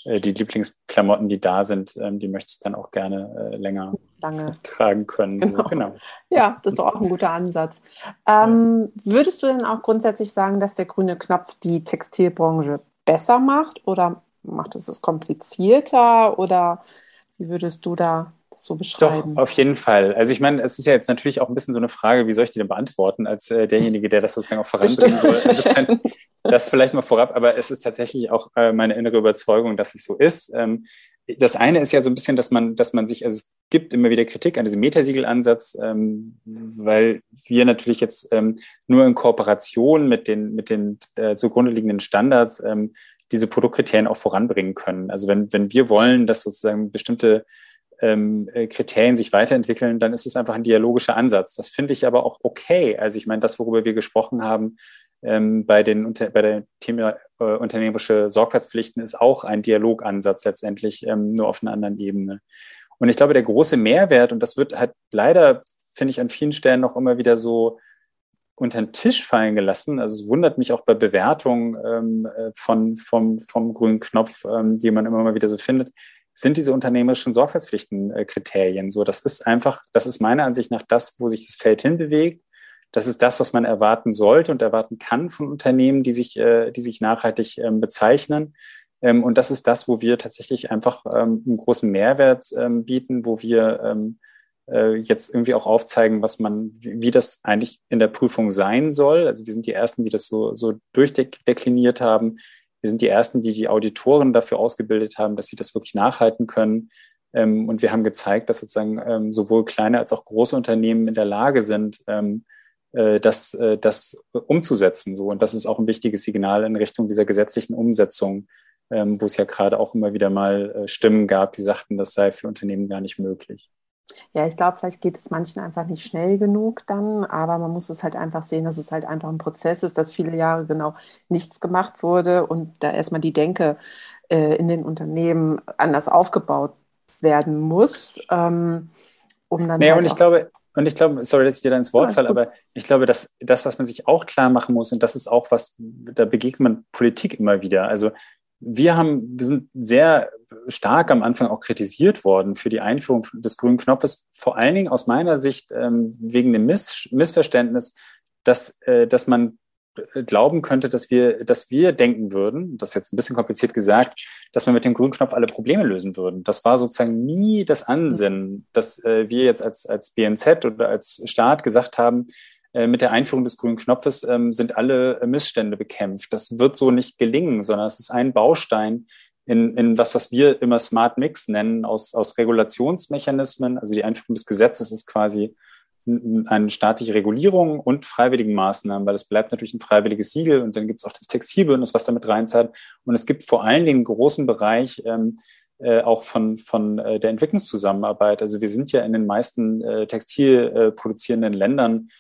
die Lieblingsklamotten, die da sind, ähm, die möchte ich dann auch gerne äh, länger Lange. tragen können. Genau. Genau. Ja, das ist doch auch ein guter Ansatz. Ähm. Würdest du denn auch grundsätzlich sagen, dass der grüne Knopf die Textilbranche besser macht oder macht es es komplizierter oder wie würdest du da so beschreiben? Doch, auf jeden Fall. Also ich meine, es ist ja jetzt natürlich auch ein bisschen so eine Frage, wie soll ich die denn beantworten, als äh, derjenige, der das sozusagen auch voranbringen soll. Insofern das vielleicht mal vorab, aber es ist tatsächlich auch äh, meine innere Überzeugung, dass es so ist. Ähm, das eine ist ja so ein bisschen, dass man, dass man sich, also es gibt immer wieder Kritik an diesem Metasiegel-Ansatz, ähm, weil wir natürlich jetzt ähm, nur in Kooperation mit den, mit den äh, zugrunde liegenden Standards ähm, diese Produktkriterien auch voranbringen können. Also wenn, wenn wir wollen, dass sozusagen bestimmte ähm, äh, Kriterien sich weiterentwickeln, dann ist es einfach ein dialogischer Ansatz. Das finde ich aber auch okay. Also ich meine, das, worüber wir gesprochen haben ähm, bei den bei der Thema äh, unternehmerische Sorgfaltspflichten, ist auch ein Dialogansatz letztendlich, ähm, nur auf einer anderen Ebene. Und ich glaube, der große Mehrwert, und das wird halt leider, finde ich, an vielen Stellen noch immer wieder so unter den Tisch fallen gelassen. Also es wundert mich auch bei Bewertungen ähm, äh, von, vom, vom grünen Knopf, ähm, die man immer mal wieder so findet sind diese unternehmerischen Sorgfaltspflichtenkriterien. So, das ist einfach, das ist meiner Ansicht nach das, wo sich das Feld hinbewegt. das ist das, was man erwarten sollte und erwarten kann von Unternehmen, die sich, äh, die sich nachhaltig ähm, bezeichnen. Ähm, und das ist das, wo wir tatsächlich einfach ähm, einen großen Mehrwert bieten, wo wir äh, jetzt irgendwie auch aufzeigen, was man, wie, das eigentlich in der Prüfung sein soll. Also wir sind die Ersten, die das so, so durchdekliniert haben. Wir sind die Ersten, die die Auditoren dafür ausgebildet haben, dass sie das wirklich nachhalten können. Ähm, und wir haben gezeigt, dass sozusagen ähm, sowohl kleine als auch große Unternehmen in der Lage sind, ähm, äh, das, äh, das umzusetzen. So. Und das ist auch ein wichtiges Signal in Richtung dieser gesetzlichen Umsetzung, ähm, wo es ja gerade auch immer wieder mal äh, Stimmen gab, die sagten, das sei für Unternehmen gar nicht möglich. Ja, ich glaube, vielleicht geht es manchen einfach nicht schnell genug dann, aber man muss es halt einfach sehen, dass es halt einfach ein Prozess ist, dass viele Jahre genau nichts gemacht wurde und da erstmal die Denke äh, in den Unternehmen anders aufgebaut werden muss. Ähm, um dann naja, halt und ich glaube, und ich glaube, sorry, dass ich dir da ins Wort ja, falle, aber ich glaube, dass das, was man sich auch klar machen muss, und das ist auch was, da begegnet man Politik immer wieder. Also wir haben, wir sind sehr stark am Anfang auch kritisiert worden für die Einführung des grünen Knopfes, vor allen Dingen aus meiner Sicht ähm, wegen dem Miss Missverständnis, dass, äh, dass man glauben könnte, dass wir, dass wir denken würden, das ist jetzt ein bisschen kompliziert gesagt, dass wir mit dem grünen Knopf alle Probleme lösen würden. Das war sozusagen nie das Ansinnen, dass äh, wir jetzt als, als BMZ oder als Staat gesagt haben, äh, mit der Einführung des grünen Knopfes ähm, sind alle Missstände bekämpft. Das wird so nicht gelingen, sondern es ist ein Baustein in, in was, was wir immer Smart Mix nennen, aus, aus Regulationsmechanismen. Also die Einführung des Gesetzes ist quasi eine staatliche Regulierung und freiwilligen Maßnahmen, weil es bleibt natürlich ein freiwilliges Siegel und dann gibt es auch das Textilbündnis, was damit reinzahlt. Und es gibt vor allen Dingen großen Bereich ähm, äh, auch von, von äh, der Entwicklungszusammenarbeit. Also wir sind ja in den meisten äh, textilproduzierenden Ländern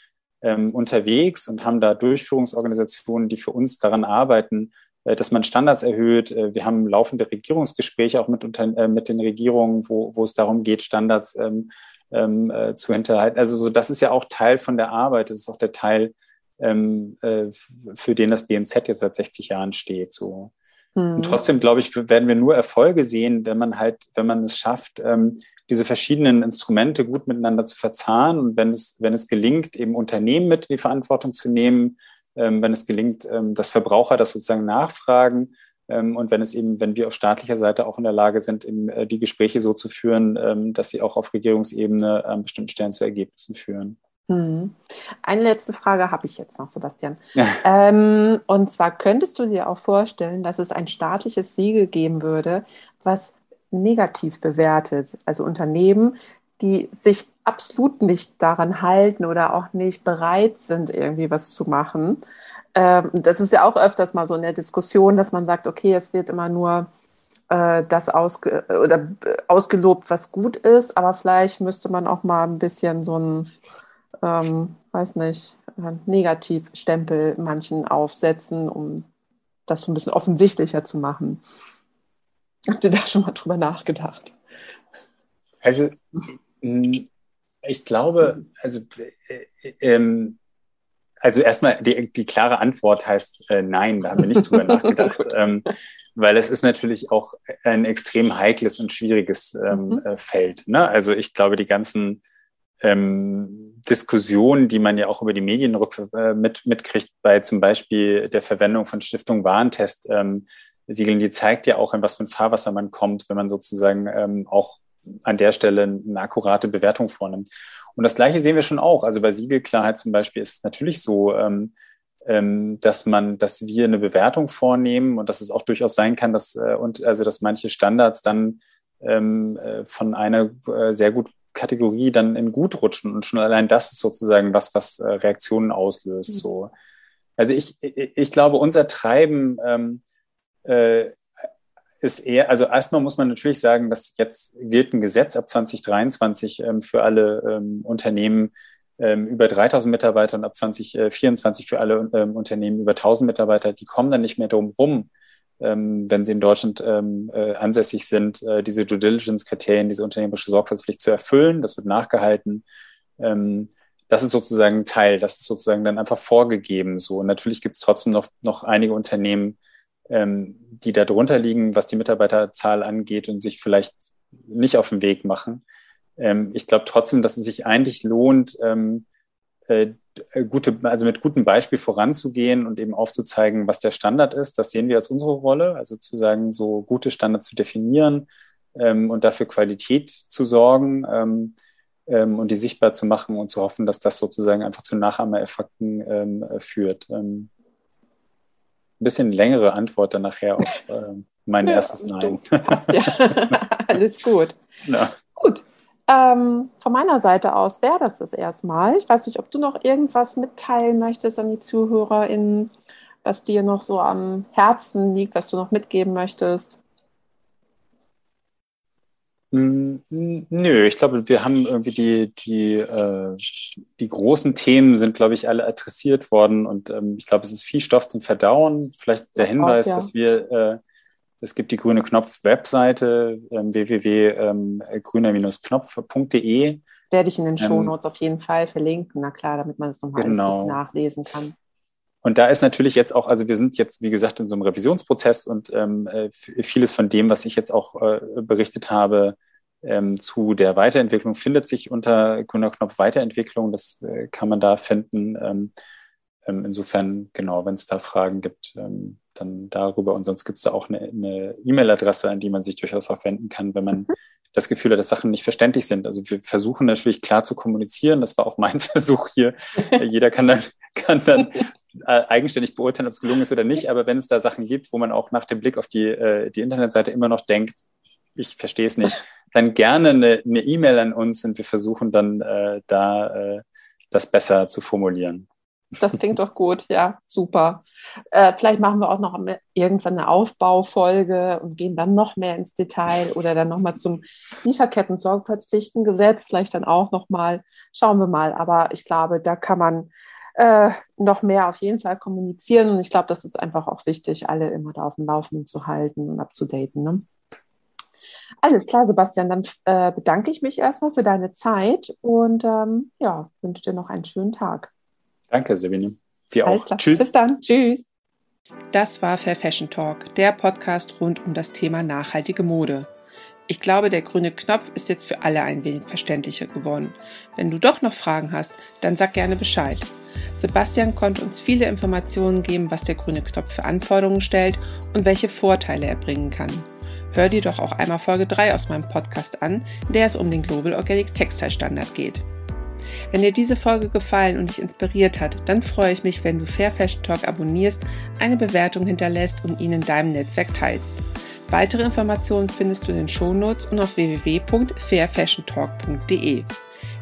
ähm, unterwegs und haben da Durchführungsorganisationen, die für uns daran arbeiten, äh, dass man Standards erhöht. Äh, wir haben laufende Regierungsgespräche auch mit, äh, mit den Regierungen, wo, wo es darum geht, Standards ähm, ähm, äh, zu hinterhalten. Also so, das ist ja auch Teil von der Arbeit. Das ist auch der Teil, ähm, äh, für den das BMZ jetzt seit 60 Jahren steht. So. Mhm. Und trotzdem, glaube ich, werden wir nur Erfolge sehen, wenn man halt, wenn man es schafft, ähm, diese verschiedenen Instrumente gut miteinander zu verzahnen und wenn es, wenn es gelingt, eben Unternehmen mit in die Verantwortung zu nehmen, ähm, wenn es gelingt, ähm, dass Verbraucher das sozusagen nachfragen ähm, und wenn es eben, wenn wir auf staatlicher Seite auch in der Lage sind, eben, äh, die Gespräche so zu führen, ähm, dass sie auch auf Regierungsebene an bestimmten Stellen zu Ergebnissen führen. Mhm. Eine letzte Frage habe ich jetzt noch, Sebastian. Ja. Ähm, und zwar könntest du dir auch vorstellen, dass es ein staatliches Siegel geben würde, was negativ bewertet, also Unternehmen, die sich absolut nicht daran halten oder auch nicht bereit sind, irgendwie was zu machen. Ähm, das ist ja auch öfters mal so in der Diskussion, dass man sagt, okay, es wird immer nur äh, das ausge oder ausgelobt, was gut ist, aber vielleicht müsste man auch mal ein bisschen so ein, ähm, weiß nicht, Negativstempel manchen aufsetzen, um das so ein bisschen offensichtlicher zu machen. Habt ihr da schon mal drüber nachgedacht? Also, ich glaube, also, äh, ähm, also erstmal die, die klare Antwort heißt äh, nein, da haben wir nicht drüber nachgedacht. ähm, weil es ist natürlich auch ein extrem heikles und schwieriges ähm, mhm. Äh, Feld. Ne? Also ich glaube, die ganzen ähm, Diskussionen, die man ja auch über die Medien äh, mit, mitkriegt, bei zum Beispiel der Verwendung von Stiftung Warentest, ähm, Siegeln, die zeigt ja auch, in was für ein Fahrwasser man kommt, wenn man sozusagen ähm, auch an der Stelle eine akkurate Bewertung vornimmt. Und das Gleiche sehen wir schon auch. Also bei Siegelklarheit zum Beispiel ist es natürlich so, ähm, ähm, dass man, dass wir eine Bewertung vornehmen und dass es auch durchaus sein kann, dass äh, und also dass manche Standards dann ähm, äh, von einer äh, sehr gut Kategorie dann in gut rutschen und schon allein das ist sozusagen was, was äh, Reaktionen auslöst. Mhm. So, also ich, ich glaube, unser Treiben ähm, äh, ist eher, also erstmal muss man natürlich sagen, dass jetzt gilt ein Gesetz ab 2023 ähm, für alle ähm, Unternehmen ähm, über 3000 Mitarbeiter und ab 2024 für alle ähm, Unternehmen über 1000 Mitarbeiter. Die kommen dann nicht mehr drum rum, ähm, wenn sie in Deutschland ähm, äh, ansässig sind, äh, diese Due Diligence-Kriterien, diese unternehmerische Sorgfaltspflicht zu erfüllen. Das wird nachgehalten. das ist sozusagen ein Teil, das ist sozusagen dann einfach vorgegeben. So, und natürlich gibt es trotzdem noch, noch einige Unternehmen, ähm, die da drunter liegen, was die Mitarbeiterzahl angeht und sich vielleicht nicht auf den Weg machen. Ähm, ich glaube trotzdem, dass es sich eigentlich lohnt, ähm, äh, gute, also mit gutem Beispiel voranzugehen und eben aufzuzeigen, was der Standard ist. Das sehen wir als unsere Rolle, also zu sagen, so gute Standards zu definieren ähm, und dafür Qualität zu sorgen ähm, ähm, und die sichtbar zu machen und zu hoffen, dass das sozusagen einfach zu Nachahmereffekten ähm, führt. Ähm, ein bisschen längere Antwort dann nachher auf äh, mein ja, erstes Nein. Passt ja. Alles gut. Ja. Gut. Ähm, von meiner Seite aus wäre das das erstmal. Ich weiß nicht, ob du noch irgendwas mitteilen möchtest an die ZuhörerInnen, was dir noch so am Herzen liegt, was du noch mitgeben möchtest. Nö, ich glaube, wir haben irgendwie die, die, äh, die großen Themen sind, glaube ich, alle adressiert worden und ähm, ich glaube, es ist viel Stoff zum Verdauen. Vielleicht der Hinweis, auch, ja. dass wir, äh, es gibt die Grüne Knopf-Webseite ähm, www.grüner-knopf.de. Werde ich in den ähm, Shownotes auf jeden Fall verlinken, na klar, damit man es nochmal genau. nachlesen kann. Und da ist natürlich jetzt auch, also wir sind jetzt, wie gesagt, in so einem Revisionsprozess und ähm, äh, vieles von dem, was ich jetzt auch äh, berichtet habe, ähm, zu der Weiterentwicklung findet sich unter grüner Knopf Weiterentwicklung. Das äh, kann man da finden. Ähm, ähm, insofern, genau, wenn es da Fragen gibt, ähm, dann darüber. Und sonst gibt es da auch eine E-Mail-Adresse, an die man sich durchaus auch wenden kann, wenn man mhm. das Gefühl hat, dass Sachen nicht verständlich sind. Also wir versuchen natürlich klar zu kommunizieren. Das war auch mein Versuch hier. Jeder kann dann, kann dann äh, eigenständig beurteilen, ob es gelungen ist oder nicht. Aber wenn es da Sachen gibt, wo man auch nach dem Blick auf die, äh, die Internetseite immer noch denkt, ich verstehe es nicht, dann gerne eine E-Mail e an uns und wir versuchen dann äh, da äh, das besser zu formulieren. Das klingt doch gut, ja, super. Äh, vielleicht machen wir auch noch irgendwann eine Aufbaufolge und gehen dann noch mehr ins Detail oder dann nochmal zum Lieferketten-Sorgfaltspflichtengesetz, vielleicht dann auch nochmal. Schauen wir mal. Aber ich glaube, da kann man äh, noch mehr auf jeden Fall kommunizieren. Und ich glaube, das ist einfach auch wichtig, alle immer da auf dem Laufenden zu halten und abzudaten. Ne? Alles klar, Sebastian, dann äh, bedanke ich mich erstmal für deine Zeit und ähm, ja, wünsche dir noch einen schönen Tag. Danke, Sabine. Dir Alles auch. Klar. Tschüss. Bis dann. Tschüss. Das war Fair Fashion Talk, der Podcast rund um das Thema nachhaltige Mode. Ich glaube, der grüne Knopf ist jetzt für alle ein wenig verständlicher geworden. Wenn du doch noch Fragen hast, dann sag gerne Bescheid. Sebastian konnte uns viele Informationen geben, was der grüne Knopf für Anforderungen stellt und welche Vorteile er bringen kann. Hör dir doch auch einmal Folge 3 aus meinem Podcast an, in der es um den Global Organic Textile Standard geht. Wenn dir diese Folge gefallen und dich inspiriert hat, dann freue ich mich, wenn du Fair Fashion Talk abonnierst, eine Bewertung hinterlässt und ihn in deinem Netzwerk teilst. Weitere Informationen findest du in den Shownotes und auf www.fairfashiontalk.de.